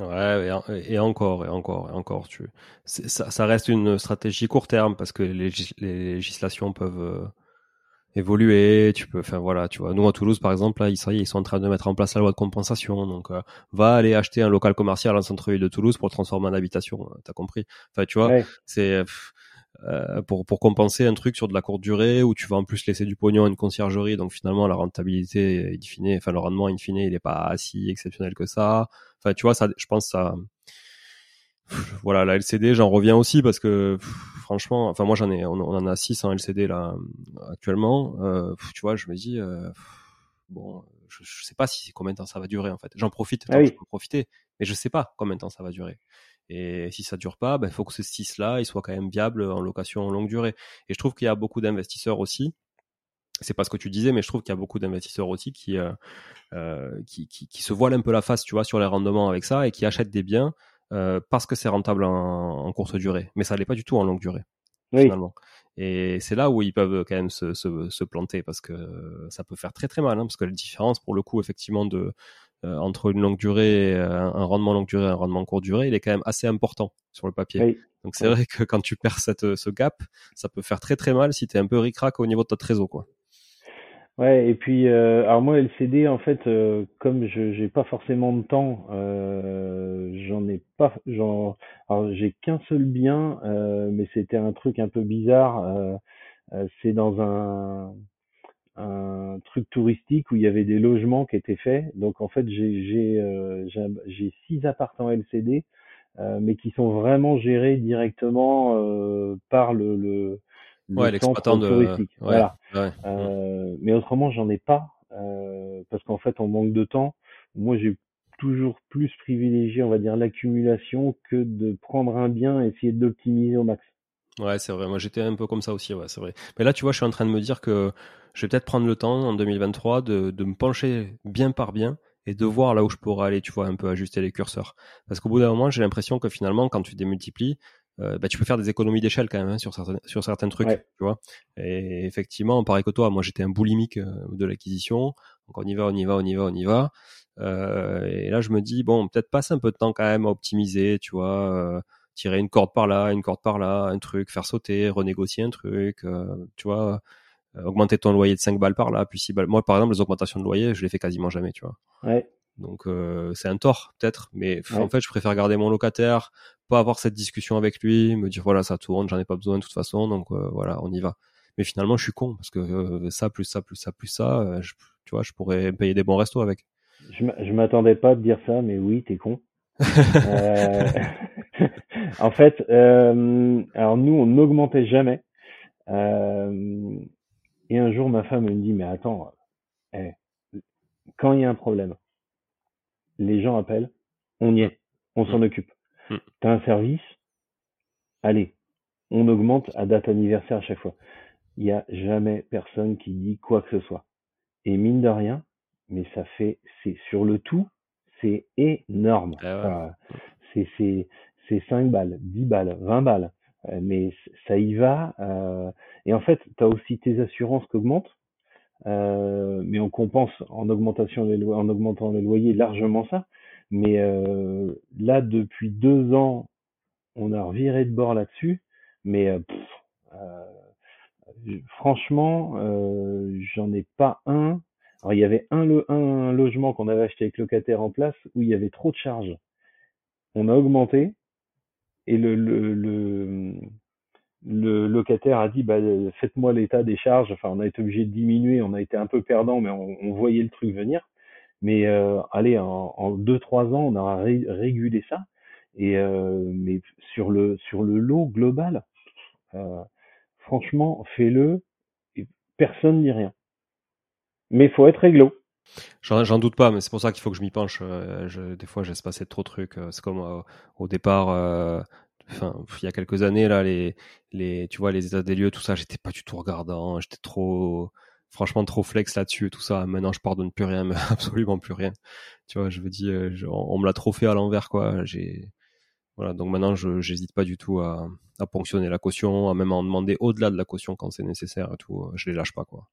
Ouais, et, en- et encore, et encore, et encore. Tu, ça, reste une stratégie court terme parce que les, légis- les législations peuvent euh, évoluer. Tu peux, enfin voilà, tu vois. Nous à Toulouse, par exemple, là, ils, ils sont en train de mettre en place la loi de compensation. Donc, euh, va aller acheter un local commercial en centre-ville de Toulouse pour le transformer en habitation. euh, T'as compris Enfin, tu vois, Ouais. c'est pff, euh, pour pour compenser un truc sur de la courte durée où tu vas en plus laisser du pognon à une conciergerie. Donc finalement, la rentabilité, in fine, enfin le rendement, in fine, il est pas si exceptionnel que ça. Enfin, tu vois, ça, je pense ça. Pff, Voilà, la LCD, j'en reviens aussi parce que pff, franchement, enfin moi j'en ai, on, on en a 6 en LCD là actuellement. Euh, pff, tu vois, je me dis euh, bon, je, je sais pas si combien de temps ça va durer en fait. J'en profite tant Ah que oui. je peux profiter, mais je sais pas combien de temps ça va durer. Et si ça dure pas, il faut que ce 6 là, il soit quand même viable en location longue durée. Et je trouve qu'il y a beaucoup d'investisseurs aussi. C'est pas ce que tu disais, mais je trouve qu'il y a beaucoup d'investisseurs aussi qui, euh, euh, qui, qui, qui se voilent un peu la face, tu vois, sur les rendements avec ça et qui achètent des biens euh, parce que c'est rentable en, en courte durée. Mais ça l'est pas du tout en longue durée, Oui. finalement. Et c'est là où ils peuvent quand même se, se, se planter parce que ça peut faire très très mal, hein, parce que la différence, pour le coup, effectivement, de euh, entre une longue durée, et un, un rendement longue durée et un rendement courte durée, il est quand même assez important sur le papier. Oui. Donc c'est vrai que quand tu perds cette, ce gap, ça peut faire très très mal si tu es un peu ricrac au niveau de ta trésor, quoi. Ouais, et puis euh, alors moi LCD en fait euh, comme je j'ai pas forcément de temps, euh, j'en ai pas j'en j'ai qu'un seul bien, mais c'était un truc un peu bizarre. c'est dans un un truc touristique où il y avait des logements qui étaient faits. Donc en fait j'ai j'ai j'ai six appartements LCD, mais qui sont vraiment gérés directement par le le Ouais, l'exploitant de. touristique. Ouais, Voilà. ouais. Euh, mais autrement, j'en ai pas euh, parce qu'en fait, on manque de temps. Moi, j'ai toujours plus privilégié, on va dire, l'accumulation que de prendre un bien et essayer de l'optimiser au max. Ouais, c'est vrai. Moi, j'étais un peu comme ça aussi. Ouais, c'est vrai. Mais là, tu vois, je suis en train de me dire que je vais peut-être prendre le temps en 2023 de, de me pencher bien par bien et de voir là où je pourrais aller, tu vois, un peu ajuster les curseurs. Parce qu'au bout d'un moment, j'ai l'impression que finalement, quand tu démultiplies, euh, bah, tu peux faire des économies d'échelle quand même hein, sur certains sur certains trucs, Ouais. tu vois. Et effectivement, pareil que toi, moi, j'étais un boulimique euh, de l'acquisition. Donc on y va, on y va, on y va, on y va. Euh, et là, je me dis bon, peut-être passer un peu de temps quand même à optimiser, tu vois. euh, tirer une corde par là, une corde par là, un truc, faire sauter, renégocier un truc, euh, tu vois, euh, augmenter ton loyer de 5 balles par là, puis 6 balles. Moi, par exemple, les augmentations de loyer, je les fais quasiment jamais, tu vois. Ouais. Donc, euh, c'est un tort, peut-être, mais Ouais. en fait, je préfère garder mon locataire, pas avoir cette discussion avec lui, me dire, voilà, ça tourne, j'en ai pas besoin de toute façon, donc euh, voilà, on y va. Mais finalement, je suis con, parce que euh, ça, plus ça, plus ça, plus ça, je- tu vois, je pourrais payer des bons restos avec. Je m'a- je m'attendais pas à te dire ça, mais oui, t'es con. Euh, en fait, euh, alors nous, on n'augmentait jamais. Euh, et un jour, ma femme me dit, mais attends, eh, quand il y a un problème, les gens appellent, on y est, on s'en occupe. Mm. T'as un service, allez, on augmente à date anniversaire à chaque fois. Il n'y a jamais personne qui dit quoi que ce soit. Et mine de rien, mais ça fait, c'est sur le tout, c'est énorme. Ah ouais. Enfin, c'est, c'est, c'est 5 balles, 10 balles, 20 balles. Euh, mais ça y va. euh, et en fait, tu as aussi tes assurances qui augmentent. Euh, mais on compense en augmentation lo- en augmentant les loyers largement ça. Mais euh, là, depuis deux ans, on a reviré de bord là-dessus. Mais euh, pff, euh, franchement, euh, j'en ai pas un. Alors, il y avait un, un logement qu'on avait acheté avec locataire en place où il y avait trop de charges. On a augmenté et le, le, le, le locataire a dit bah, faites-moi l'état des charges. Enfin, on a été obligé de diminuer, on a été un peu perdant, mais on, voyait le truc venir. Mais euh, allez, en, en deux trois ans, on aura ré- régulé ça. Et euh, mais sur le sur le lot global, euh, franchement, fais-le. Personne ne dit rien. Mais faut être réglo. J'en doute pas, mais c'est pour ça qu'il faut que je m'y penche. Euh, je, des fois, j'ai passer de trop de trucs. Euh, C'est comme euh, au départ, euh, il y a quelques années là, les, les, tu vois, les états des lieux, tout ça, j'étais pas du tout regardant. J'étais trop, franchement, trop flex là-dessus, tout ça. Maintenant, je pardonne plus rien, absolument plus rien. Tu vois, je veux dire, on, me l'a trop fait à l'envers, quoi. J'ai, voilà, donc maintenant, je j'hésite pas du tout à, à ponctionner la caution, à même en demander au-delà de la caution quand c'est nécessaire et tout. Je les lâche pas, quoi.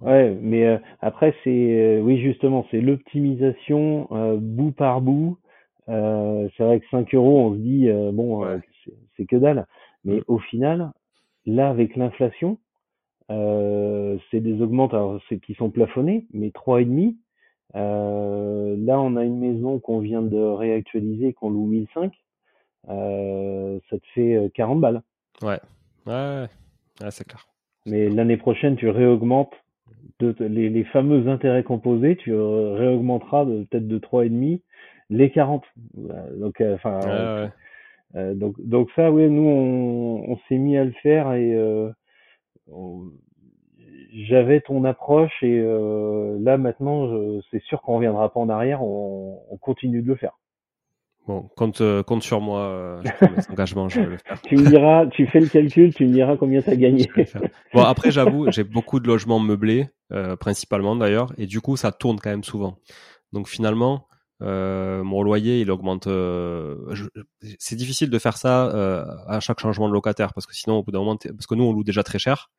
Ouais, mais euh, après c'est euh, oui justement c'est l'optimisation euh, bout par bout. Euh, c'est vrai que 5 euros on se dit euh, bon euh, Ouais. c'est que dalle, mais Mm. au final là avec l'inflation euh, c'est des augmentes alors qui sont plafonnés mais trois et demi. Euh, là on a une maison qu'on vient de réactualiser qu'on loue 1005. Euh, ça te fait euh, 40 balles. Ouais, ouais, ouais, c'est clair. Mais l'année prochaine, tu réaugmentes de, les, les fameux intérêts composés, tu réaugmenteras de- peut-être de 3,5 les 40. Euh, Donc, euh, enfin, euh, ouais. euh, donc, donc ça, oui, nous, on, on s'est mis à le faire et euh, on- j'avais ton approche et euh, là, maintenant, je- c'est sûr qu'on reviendra pas en arrière, on, on continue de le faire. Bon, compte, euh, compte sur moi, euh, je prends mes engagements, je vais le faire. Tu me diras, tu fais le calcul, tu me diras combien tu as gagné. Bon, après, j'avoue, j'ai beaucoup de logements meublés, euh, principalement d'ailleurs, et du coup, ça tourne quand même souvent. Donc finalement, euh, mon loyer, il augmente. euh, c'est difficile de faire ça euh, à chaque changement de locataire, parce que sinon, au bout d'un moment, parce que nous, on loue déjà très cher.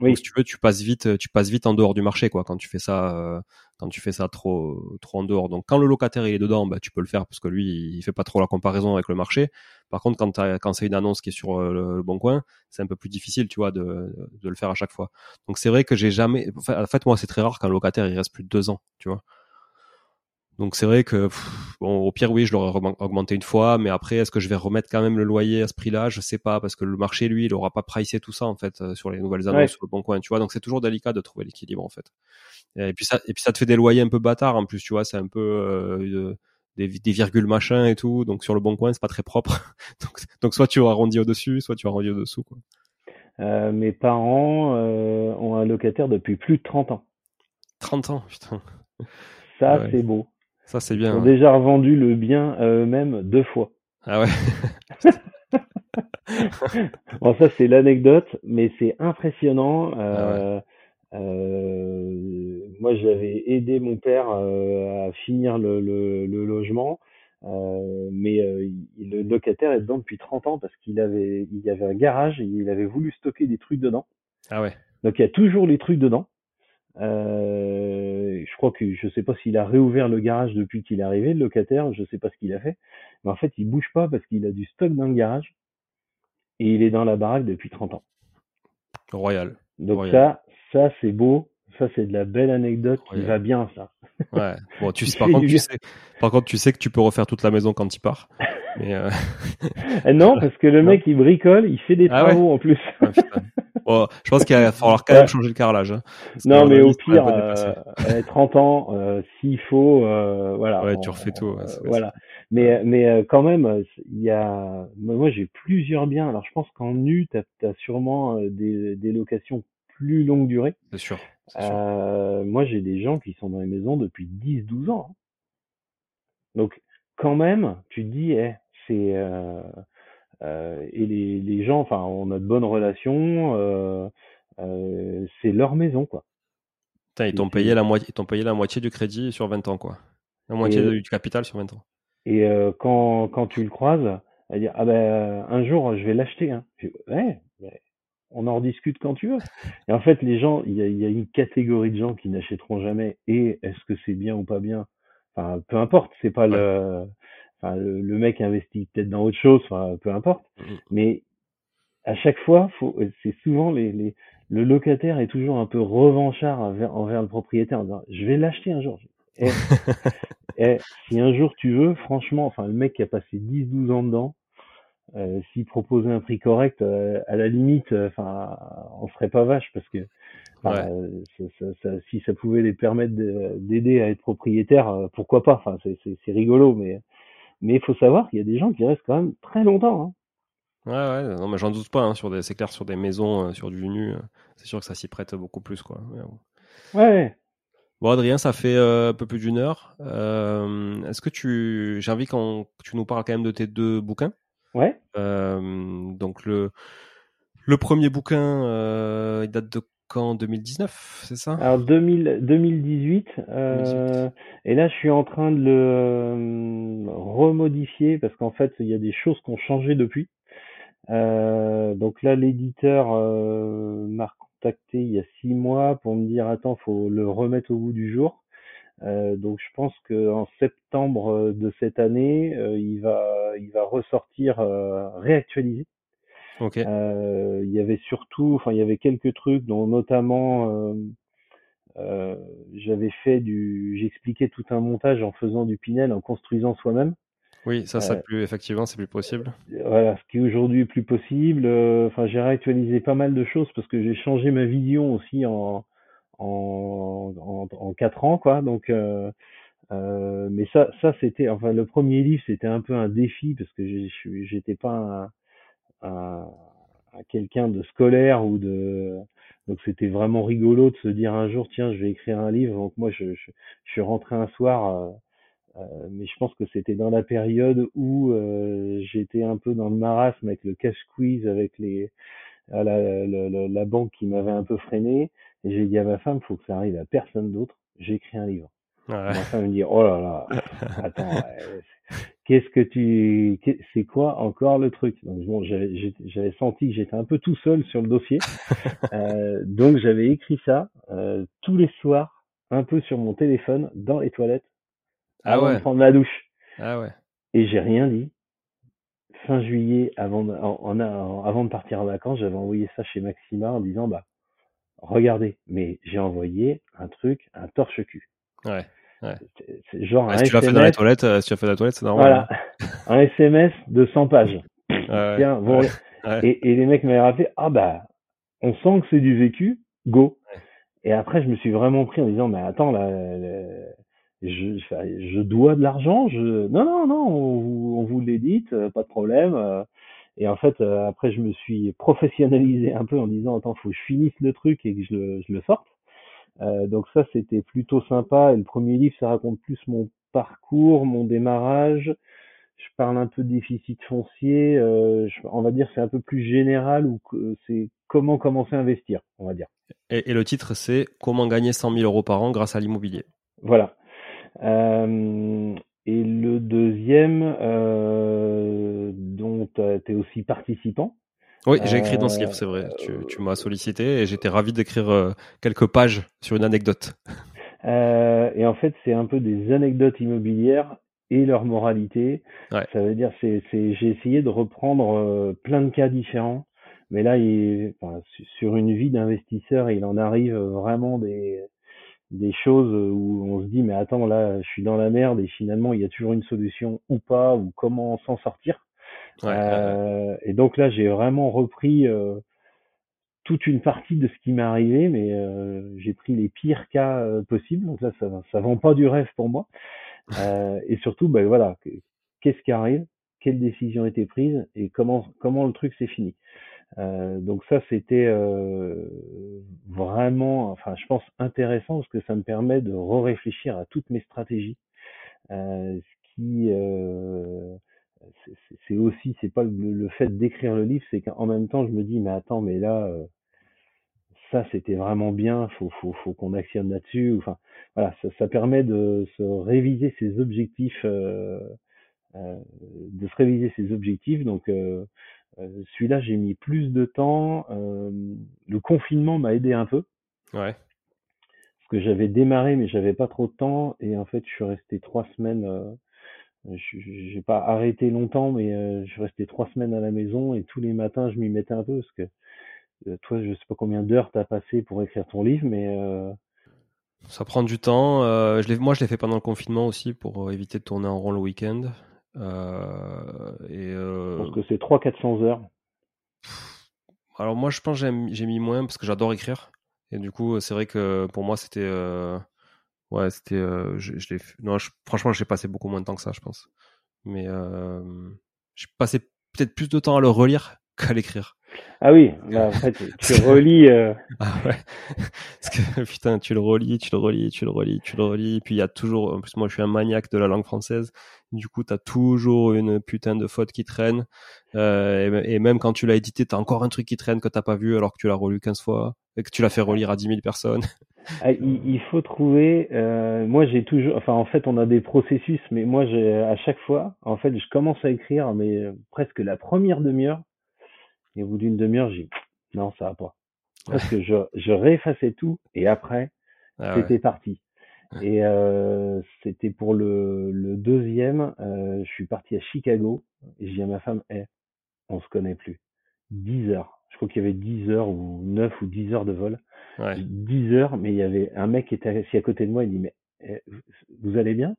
Donc, si tu veux, tu passes vite, tu passes vite en dehors du marché, quoi, quand tu fais ça, euh, quand tu fais ça trop, trop en dehors. Donc, quand le locataire il est dedans, bah, tu peux le faire parce que lui, il fait pas trop la comparaison avec le marché. Par contre, quand, quand c'est une annonce qui est sur euh, le, bon coin, c'est un peu plus difficile, tu vois, de, de le faire à chaque fois. Donc, c'est vrai que j'ai jamais, en fait, moi, c'est très rare qu'un locataire il reste plus de deux ans, tu vois. Donc c'est vrai que bon, au pire oui, je l'aurais augmenté une fois, mais après est-ce que je vais remettre quand même le loyer à ce prix-là? Je sais pas parce que le marché lui, il aura pas pricé tout ça en fait euh, sur les nouvelles annonces sur le bon coin, tu vois? Donc c'est toujours délicat de trouver l'équilibre en fait. Et puis ça et puis ça te fait des loyers un peu bâtards en plus, tu vois, c'est un peu euh, des, des, virgules machin et tout. Donc sur le bon coin, c'est pas très propre. donc, donc soit tu arrondis au-dessus, soit tu arrondis au-dessous quoi. Euh, mes parents euh, ont un locataire depuis plus de 30 ans. 30 ans, putain. Ça, c'est beau. Ça, c'est bien. Ils ont déjà revendu le bien à eux-mêmes deux fois. Ah ouais. bon, ça, c'est l'anecdote, mais c'est impressionnant. Euh, ah euh, moi, j'avais aidé mon père euh, à finir le, le, le logement, euh, mais le locataire est dedans depuis 30 ans parce qu'il avait, il y avait un garage et il avait voulu stocker des trucs dedans. Ah ouais. Donc il y a toujours les trucs dedans. Euh, je crois que je sais pas s'il a réouvert le garage depuis qu'il est arrivé, le locataire, je sais pas ce qu'il a fait. Mais en fait, il bouge pas parce qu'il a du stock dans le garage et il est dans la baraque depuis 30 ans. Royal. Donc ça, ça c'est beau. Ça c'est de la belle anecdote qui va bien ça. Ouais. Bon, tu sais, par contre, tu sais, par contre, tu sais que tu peux refaire toute la maison quand tu pars. Mais euh... non, parce que le mec il bricole, il fait des ah travaux en plus. Ah, je pense qu'il va falloir quand même changer le carrelage. Hein, non, mais au pire, euh, 30 ans, euh, s'il faut, euh, voilà. Ouais, tu refais tout. voilà. Mais, mais euh, quand même, il y a, moi j'ai plusieurs biens. Alors je pense qu'en nu, tu as, sûrement des, des locations plus longue durée. C'est sûr. moi j'ai des gens qui sont dans les maisons depuis 10-12 ans. Hein. Donc quand même, tu te dis, eh, c'est euh, et les, les gens, enfin, on a de bonnes relations. Euh, euh, c'est leur maison, quoi. ils t'ont payé la moitié, t'ont payé la moitié du crédit sur 20 ans, quoi. La moitié du capital sur 20 ans. Et quand, quand tu le croises, elle dit ah ben un jour je vais l'acheter. Hein. ouais, on en rediscute quand tu veux. Et en fait, les gens, il y a, y a, une catégorie de gens qui n'achèteront jamais. Et est-ce que c'est bien ou pas bien? Enfin, peu importe. C'est pas le, Enfin, le, mec investit peut-être dans autre chose, enfin, peu importe. Mmh Mais à chaque fois, c'est souvent les, les, le locataire est toujours un peu revanchard envers, envers le propriétaire en disant je vais l'acheter un jour. Et, et, si un jour tu veux, franchement, enfin le mec qui a passé 10-12 ans dedans, euh, s'il proposait un prix correct, euh, à la limite, euh, enfin, on serait pas vache parce que ça, ça, si ça pouvait les permettre d'aider à être propriétaire, pourquoi pas? Enfin, c'est rigolo, mais mais il faut savoir qu'il y a des gens qui restent quand même très longtemps. Hein. Ouais, ouais, non, mais j'en doute pas. Hein, sur des, c'est clair, sur des maisons, sur du nu, c'est sûr que ça s'y prête beaucoup plus, quoi. Ouais. Bon, Adrien, ça fait euh, un peu plus d'une heure. est-ce que tu, j'ai envie que tu nous parles quand même de tes deux bouquins? Ouais. donc le le premier bouquin, il date de en 2019, c'est ça? Alors 2018, euh, et là je suis en train de le euh, remodifier parce qu'en fait il y a des choses qui ont changé depuis. Euh, donc là l'éditeur m'a contacté il y a six mois pour me dire attends faut le remettre au bout du jour. Donc je pense qu'en septembre de cette année il va il va ressortir réactualisé. Euh, il y avait surtout, enfin il y avait quelques trucs, dont notamment euh, euh, j'avais fait du, j'expliquais tout un montage en faisant du Pinel, en construisant soi-même. Oui, ça, ça plus effectivement, c'est plus possible. Voilà, ce qui aujourd'hui est plus possible. Enfin, j'ai réactualisé pas mal de choses parce que j'ai changé ma vision aussi en en en, en quatre ans, quoi. Donc euh, mais ça, ça c'était, enfin le premier livre c'était un peu un défi parce que j'étais pas un, à quelqu'un de scolaire ou de donc c'était vraiment rigolo de se dire un jour tiens je vais écrire un livre donc moi je, je, je suis rentré un soir euh, euh mais je pense que c'était dans la période où euh, j'étais un peu dans le marasme avec le cash squeeze avec les la, la, la banque qui m'avait un peu freiné et j'ai dit à ma femme faut que ça arrive à personne d'autre j'écris un livre ma femme me dit oh là là attends qu'est-ce que tu, c'est quoi encore le truc? Donc bon, j'avais, senti que j'étais un peu tout seul sur le dossier, euh, donc j'avais écrit ça euh, tous les soirs, un peu sur mon téléphone, dans les toilettes, ah avant ouais. de prendre ma douche. Ah ouais. Et j'ai rien dit. Fin juillet, avant de, en, en, avant de partir en vacances, j'avais envoyé ça chez Maxima en disant bah regardez, mais j'ai envoyé un truc, un torche-cul. Ouais. Ouais. C'est genre un si tu l'as SMS. fait dans les toilettes, euh, si tu l'as fait dans les toilettes, c'est normal. Voilà. un SMS de 100 pages. hein. Ouais, Tiens, bon, et, et les mecs m'avaient rappelé, ah bah, on sent que c'est du vécu, go. Et après, je me suis vraiment pris en disant, mais attends, là, je, dois de l'argent, je, non, non, non, on, vous- on vous l'édite, euh, pas de problème. Et en fait, euh, après, je me suis professionnalisé un peu en disant, attends, faut que je finisse le truc et que je le, je le sorte. Euh, donc ça, c'était plutôt sympa. Et le premier livre, ça raconte plus mon parcours, mon démarrage. Je parle un peu de déficit foncier. euh, je- on va dire c'est un peu plus général ou c'est comment commencer à investir, on va dire. Et, et le titre, c'est Comment gagner 100 000 euros par an grâce à l'immobilier. Voilà. Euh, et le deuxième, euh, dont tu es aussi participant. Oui, j'ai écrit dans ce Euh, livre, c'est vrai. Tu, tu m'as sollicité et j'étais ravi d'écrire euh, quelques pages sur une anecdote. Euh, et en fait, c'est un peu des anecdotes immobilières et leur moralité. Ouais. Ça veut dire, c'est, j'ai essayé de reprendre euh, plein de cas différents, mais là, il, enfin, su- sur une vie d'investisseur, il en arrive vraiment des, des choses où on se dit, mais attends, là, je suis dans la merde et finalement, il y a toujours une solution ou pas, ou comment s'en sortir. Ouais. Euh, et donc là, j'ai vraiment repris euh, toute une partie de ce qui m'est arrivé, mais euh, j'ai pris les pires cas euh, possibles. Donc là, ça, ça vend pas du rêve pour moi. Euh, et surtout, ben voilà, que- qu'est-ce qui arrive, quelle décision a été prise? Et comment comment le truc s'est fini? Euh, donc ça, c'était euh, vraiment, enfin, je pense intéressant parce que ça me permet de re-réfléchir à toutes mes stratégies. Euh, ce qui c'est- aussi, c'est pas le, fait d'écrire le livre, c'est qu'en même temps, je me dis, mais attends, mais là, ça, c'était vraiment bien, faut, faut, faut qu'on actionne là-dessus. Enfin, voilà, ça, ça permet de se réviser ses objectifs, euh, euh, de se réviser ses objectifs. Donc, celui-là, j'ai mis plus de temps. Euh, le confinement m'a aidé un peu Ouais. parce que j'avais démarré, mais j'avais pas trop de temps. Et en fait, je suis resté trois semaines. Euh, je- j'ai pas arrêté longtemps, mais euh, je suis resté trois semaines à la maison et tous les matins, je m'y mettais un peu parce que euh, toi, je sais pas combien d'heures t'as passé pour écrire ton livre, mais euh, Ça prend du temps. Euh, je moi, je l'ai fait pendant le confinement aussi pour euh, éviter de tourner en rond le week-end. Euh, et je euh, pense que c'est 300-400 heures. alors moi, je pense que j'ai mis moins parce que j'adore écrire. Et du coup, c'est vrai que pour moi, c'était euh, ouais, c'était euh, je, je non, je- franchement, j'ai passé beaucoup moins de temps que ça, je pense. Mais j'ai passé peut-être plus de temps à le relire qu'à l'écrire. Ah oui, en fait, tu relis. euh, Ah ouais. Parce que putain, tu le relis, tu le relis, tu le relis, tu le relis. Puis il y a toujours, en plus moi je suis un maniaque de la langue française. Du coup, t'as toujours une putain de faute qui traîne. Euh, et, et même quand tu l'as édité, t'as encore un truc qui traîne que t'as pas vu alors que tu l'as relu 15 fois et que tu l'as fait relire à 10 000 personnes. ah, il, il faut trouver. euh, moi, j'ai toujours. Enfin, en fait, on a des processus, mais moi, j'ai à chaque fois, en fait, je commence à écrire, mais euh, presque la première demi-heure. Et au bout d'une demi-heure, j'ai non, ça va pas. Parce que je, je réeffaçais tout et après, Ah ouais. c'était parti. Et euh, c'était pour le, le deuxième, euh, je suis parti à Chicago et j'ai dit à ma femme, Eh, on se connaît plus. 10 heures. Je crois qu'il y avait 10 heures ou 9 ou 10 heures de vol. Ouais. 10 heures, mais il y avait un mec qui était assis à côté de moi, il dit, mais eh, vous allez bien?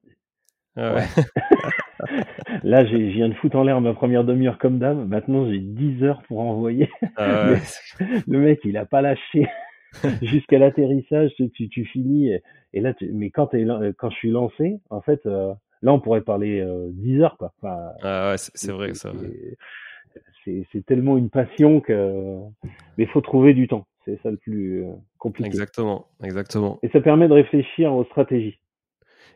Ah ouais. Là, j'ai- je viens de foutre en l'air ma première demi-heure comme dame. Maintenant, j'ai 10 heures pour envoyer. Ah. Le mec, il a pas lâché jusqu'à l'atterrissage. Tu, tu, finis. Et, et là, tu, mais quand, t'es quand je suis lancé, en fait, euh, là, on pourrait parler euh, 10 heures, quoi. Enfin, Ah ouais, c'est c'est vrai ça. c'est- c'est c'est tellement une passion que. Mais il faut trouver du temps. C'est ça le plus euh, compliqué. Exactement, exactement. Et ça permet de réfléchir aux stratégies.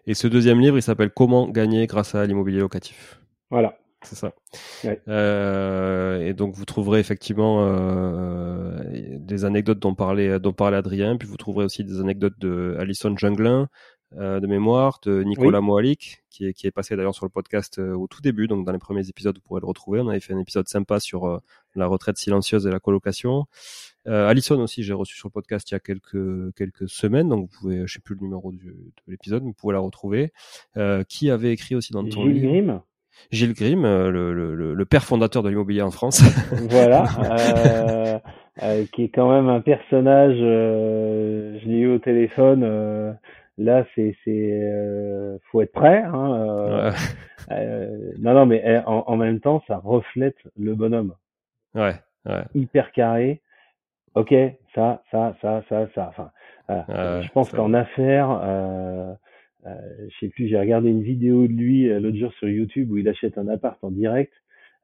Et ce deuxième livre, il s'appelle Comment gagner grâce à l'immobilier locatif. Voilà. C'est ça. Ouais. Euh, et donc vous trouverez effectivement euh, des anecdotes dont parlait dont parlait Adrien, puis vous trouverez aussi des anecdotes de Alison Junglin, de mémoire, de Nicolas oui. qui est, qui est passé d'ailleurs sur le podcast au tout début, donc dans les premiers épisodes, vous pourrez le retrouver. On avait fait un épisode sympa sur la retraite silencieuse et la colocation. Euh, Alison aussi, j'ai reçu sur le podcast il y a quelques quelques semaines, donc vous pouvez, je sais plus le numéro du, de l'épisode, mais vous pouvez la retrouver. Euh, qui avait écrit aussi dans ton Gilles Grimm. Gilles Grimm, euh, le, le, le, père fondateur de l'immobilier en France. voilà, euh, euh, qui est quand même un personnage. Euh, je l'ai eu au téléphone. là, c'est c'est faut être prêt. Hein, ouais. non, non, mais eh, en, en, même temps, ça reflète le bonhomme. Ouais. ouais. Hyper carré ok, ça, ça, ça, ça, ça. Enfin, je pense qu'en affaires, euh, euh, je sais plus, j'ai regardé une vidéo de lui euh, l'autre jour sur YouTube où il achète un appart en direct.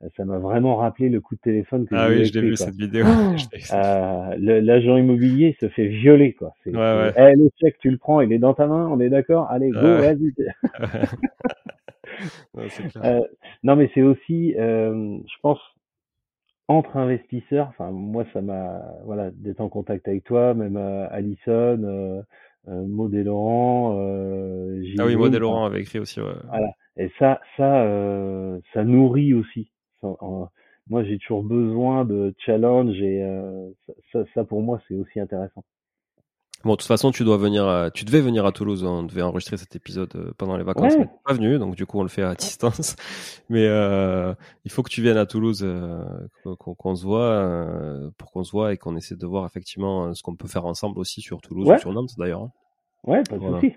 Euh, ça m'a vraiment rappelé le coup de téléphone que ah oui, je l'ai vu cette vidéo. euh, L'agent immobilier se fait violer quoi. Ouais, ouais. Eh, le chèque, tu le prends, il est dans ta main, on est d'accord? Allez, go, vas-y. euh, non, mais c'est aussi, je pense, entre investisseurs, enfin moi ça m'a voilà d'être en contact avec toi, même euh, Alison, euh, euh, Maud et Laurent. Euh, ah oui, Maud et Laurent avaient écrit aussi. Ouais. Voilà. Et ça, ça, euh, ça nourrit aussi. moi, j'ai toujours besoin de challenge et ça, ça, pour moi, c'est aussi intéressant. Bon, de toute façon, tu dois venir, à... tu devais venir à Toulouse. On devait enregistrer cet épisode euh, pendant les vacances, ouais. mais pas venu, donc du coup, on le fait à distance. Mais euh, il faut que tu viennes à Toulouse, euh, qu'on se voit, euh, pour qu'on se voit et qu'on essaie de voir effectivement euh, ce qu'on peut faire ensemble aussi sur Toulouse ouais. ou sur Nantes d'ailleurs. Hein. Ouais, pas de voilà. souci.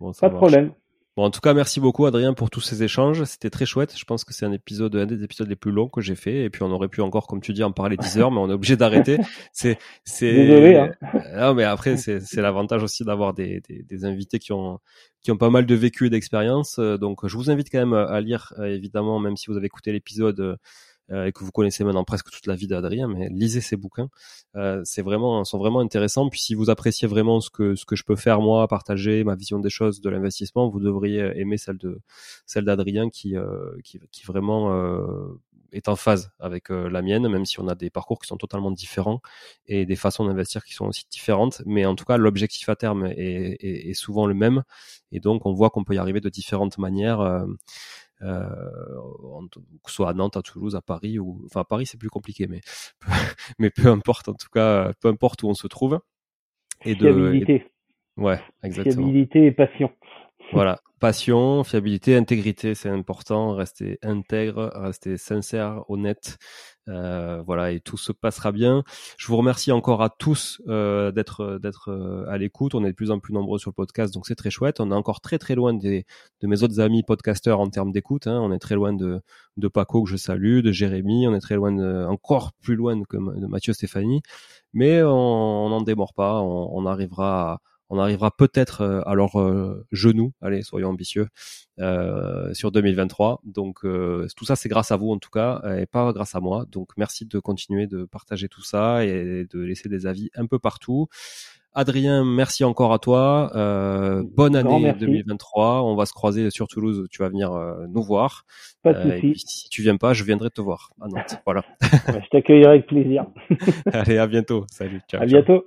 Bon, pas de problème. Bon, en tout cas, merci beaucoup Adrien pour tous ces échanges. C'était très chouette. Je pense que c'est un épisode, un des épisodes les plus longs que j'ai fait. Et puis on aurait pu encore, comme tu dis, en parler 10 heures, mais on est obligé d'arrêter. C'est, c'est. Désolé. Hein. Non, mais après, c'est, c'est l'avantage aussi d'avoir des, des, des, invités qui ont, qui ont pas mal de vécu et d'expérience. Donc, je vous invite quand même à lire, évidemment, même si vous avez écouté l'épisode euh, et que vous connaissez maintenant presque toute la vie d'Adrien, mais lisez ces bouquins. Euh, c'est vraiment, sont vraiment intéressants. Puis si vous appréciez vraiment ce que ce que je peux faire moi, partager ma vision des choses, de l'investissement, vous devriez aimer celle de celle d'Adrien qui, euh, qui qui vraiment euh, est en phase avec euh, la mienne, même si on a des parcours qui sont totalement différents et des façons d'investir qui sont aussi différentes. Mais en tout cas, l'objectif à terme est, est, est, souvent le même. Et donc, on voit qu'on peut y arriver de différentes manières. Euh, euh, que ce soit à Nantes, à Toulouse, à Paris ou enfin à Paris c'est plus compliqué, mais mais peu importe en tout cas, peu importe où on se trouve. Et de fiabilité. Et... Ouais, exactement. Fiabilité et passion. Voilà, passion, fiabilité, intégrité, c'est important. Rester intègre, rester sincère, honnête. Euh, voilà, et tout se passera bien. Je vous remercie encore à tous euh, d'être d'être euh, à l'écoute. On est de plus en plus nombreux sur le podcast, donc c'est très chouette. On est encore très très loin des, de mes autres amis podcasteurs en termes d'écoute. Hein. On est très loin de, de Paco que je salue, de Jérémy. On est très loin, de, encore plus loin que de Mathieu Stéphanie. Mais on n'en démord pas. On, on arrivera à on arrivera peut-être à leur euh, genou, allez, soyons ambitieux, euh, sur 2023. Donc euh, tout ça, c'est grâce à vous en tout cas, et pas grâce à moi. Donc merci de continuer de partager tout ça et de laisser des avis un peu partout. Adrien, merci encore à toi. Euh, bonne année 2023. On va se croiser sur Toulouse. Tu vas venir euh, nous voir. Pas de euh. Si tu viens pas, je viendrai te voir à Nantes. Voilà. je t'accueillerai avec plaisir. Allez, à bientôt. Salut. Ciao. À bientôt.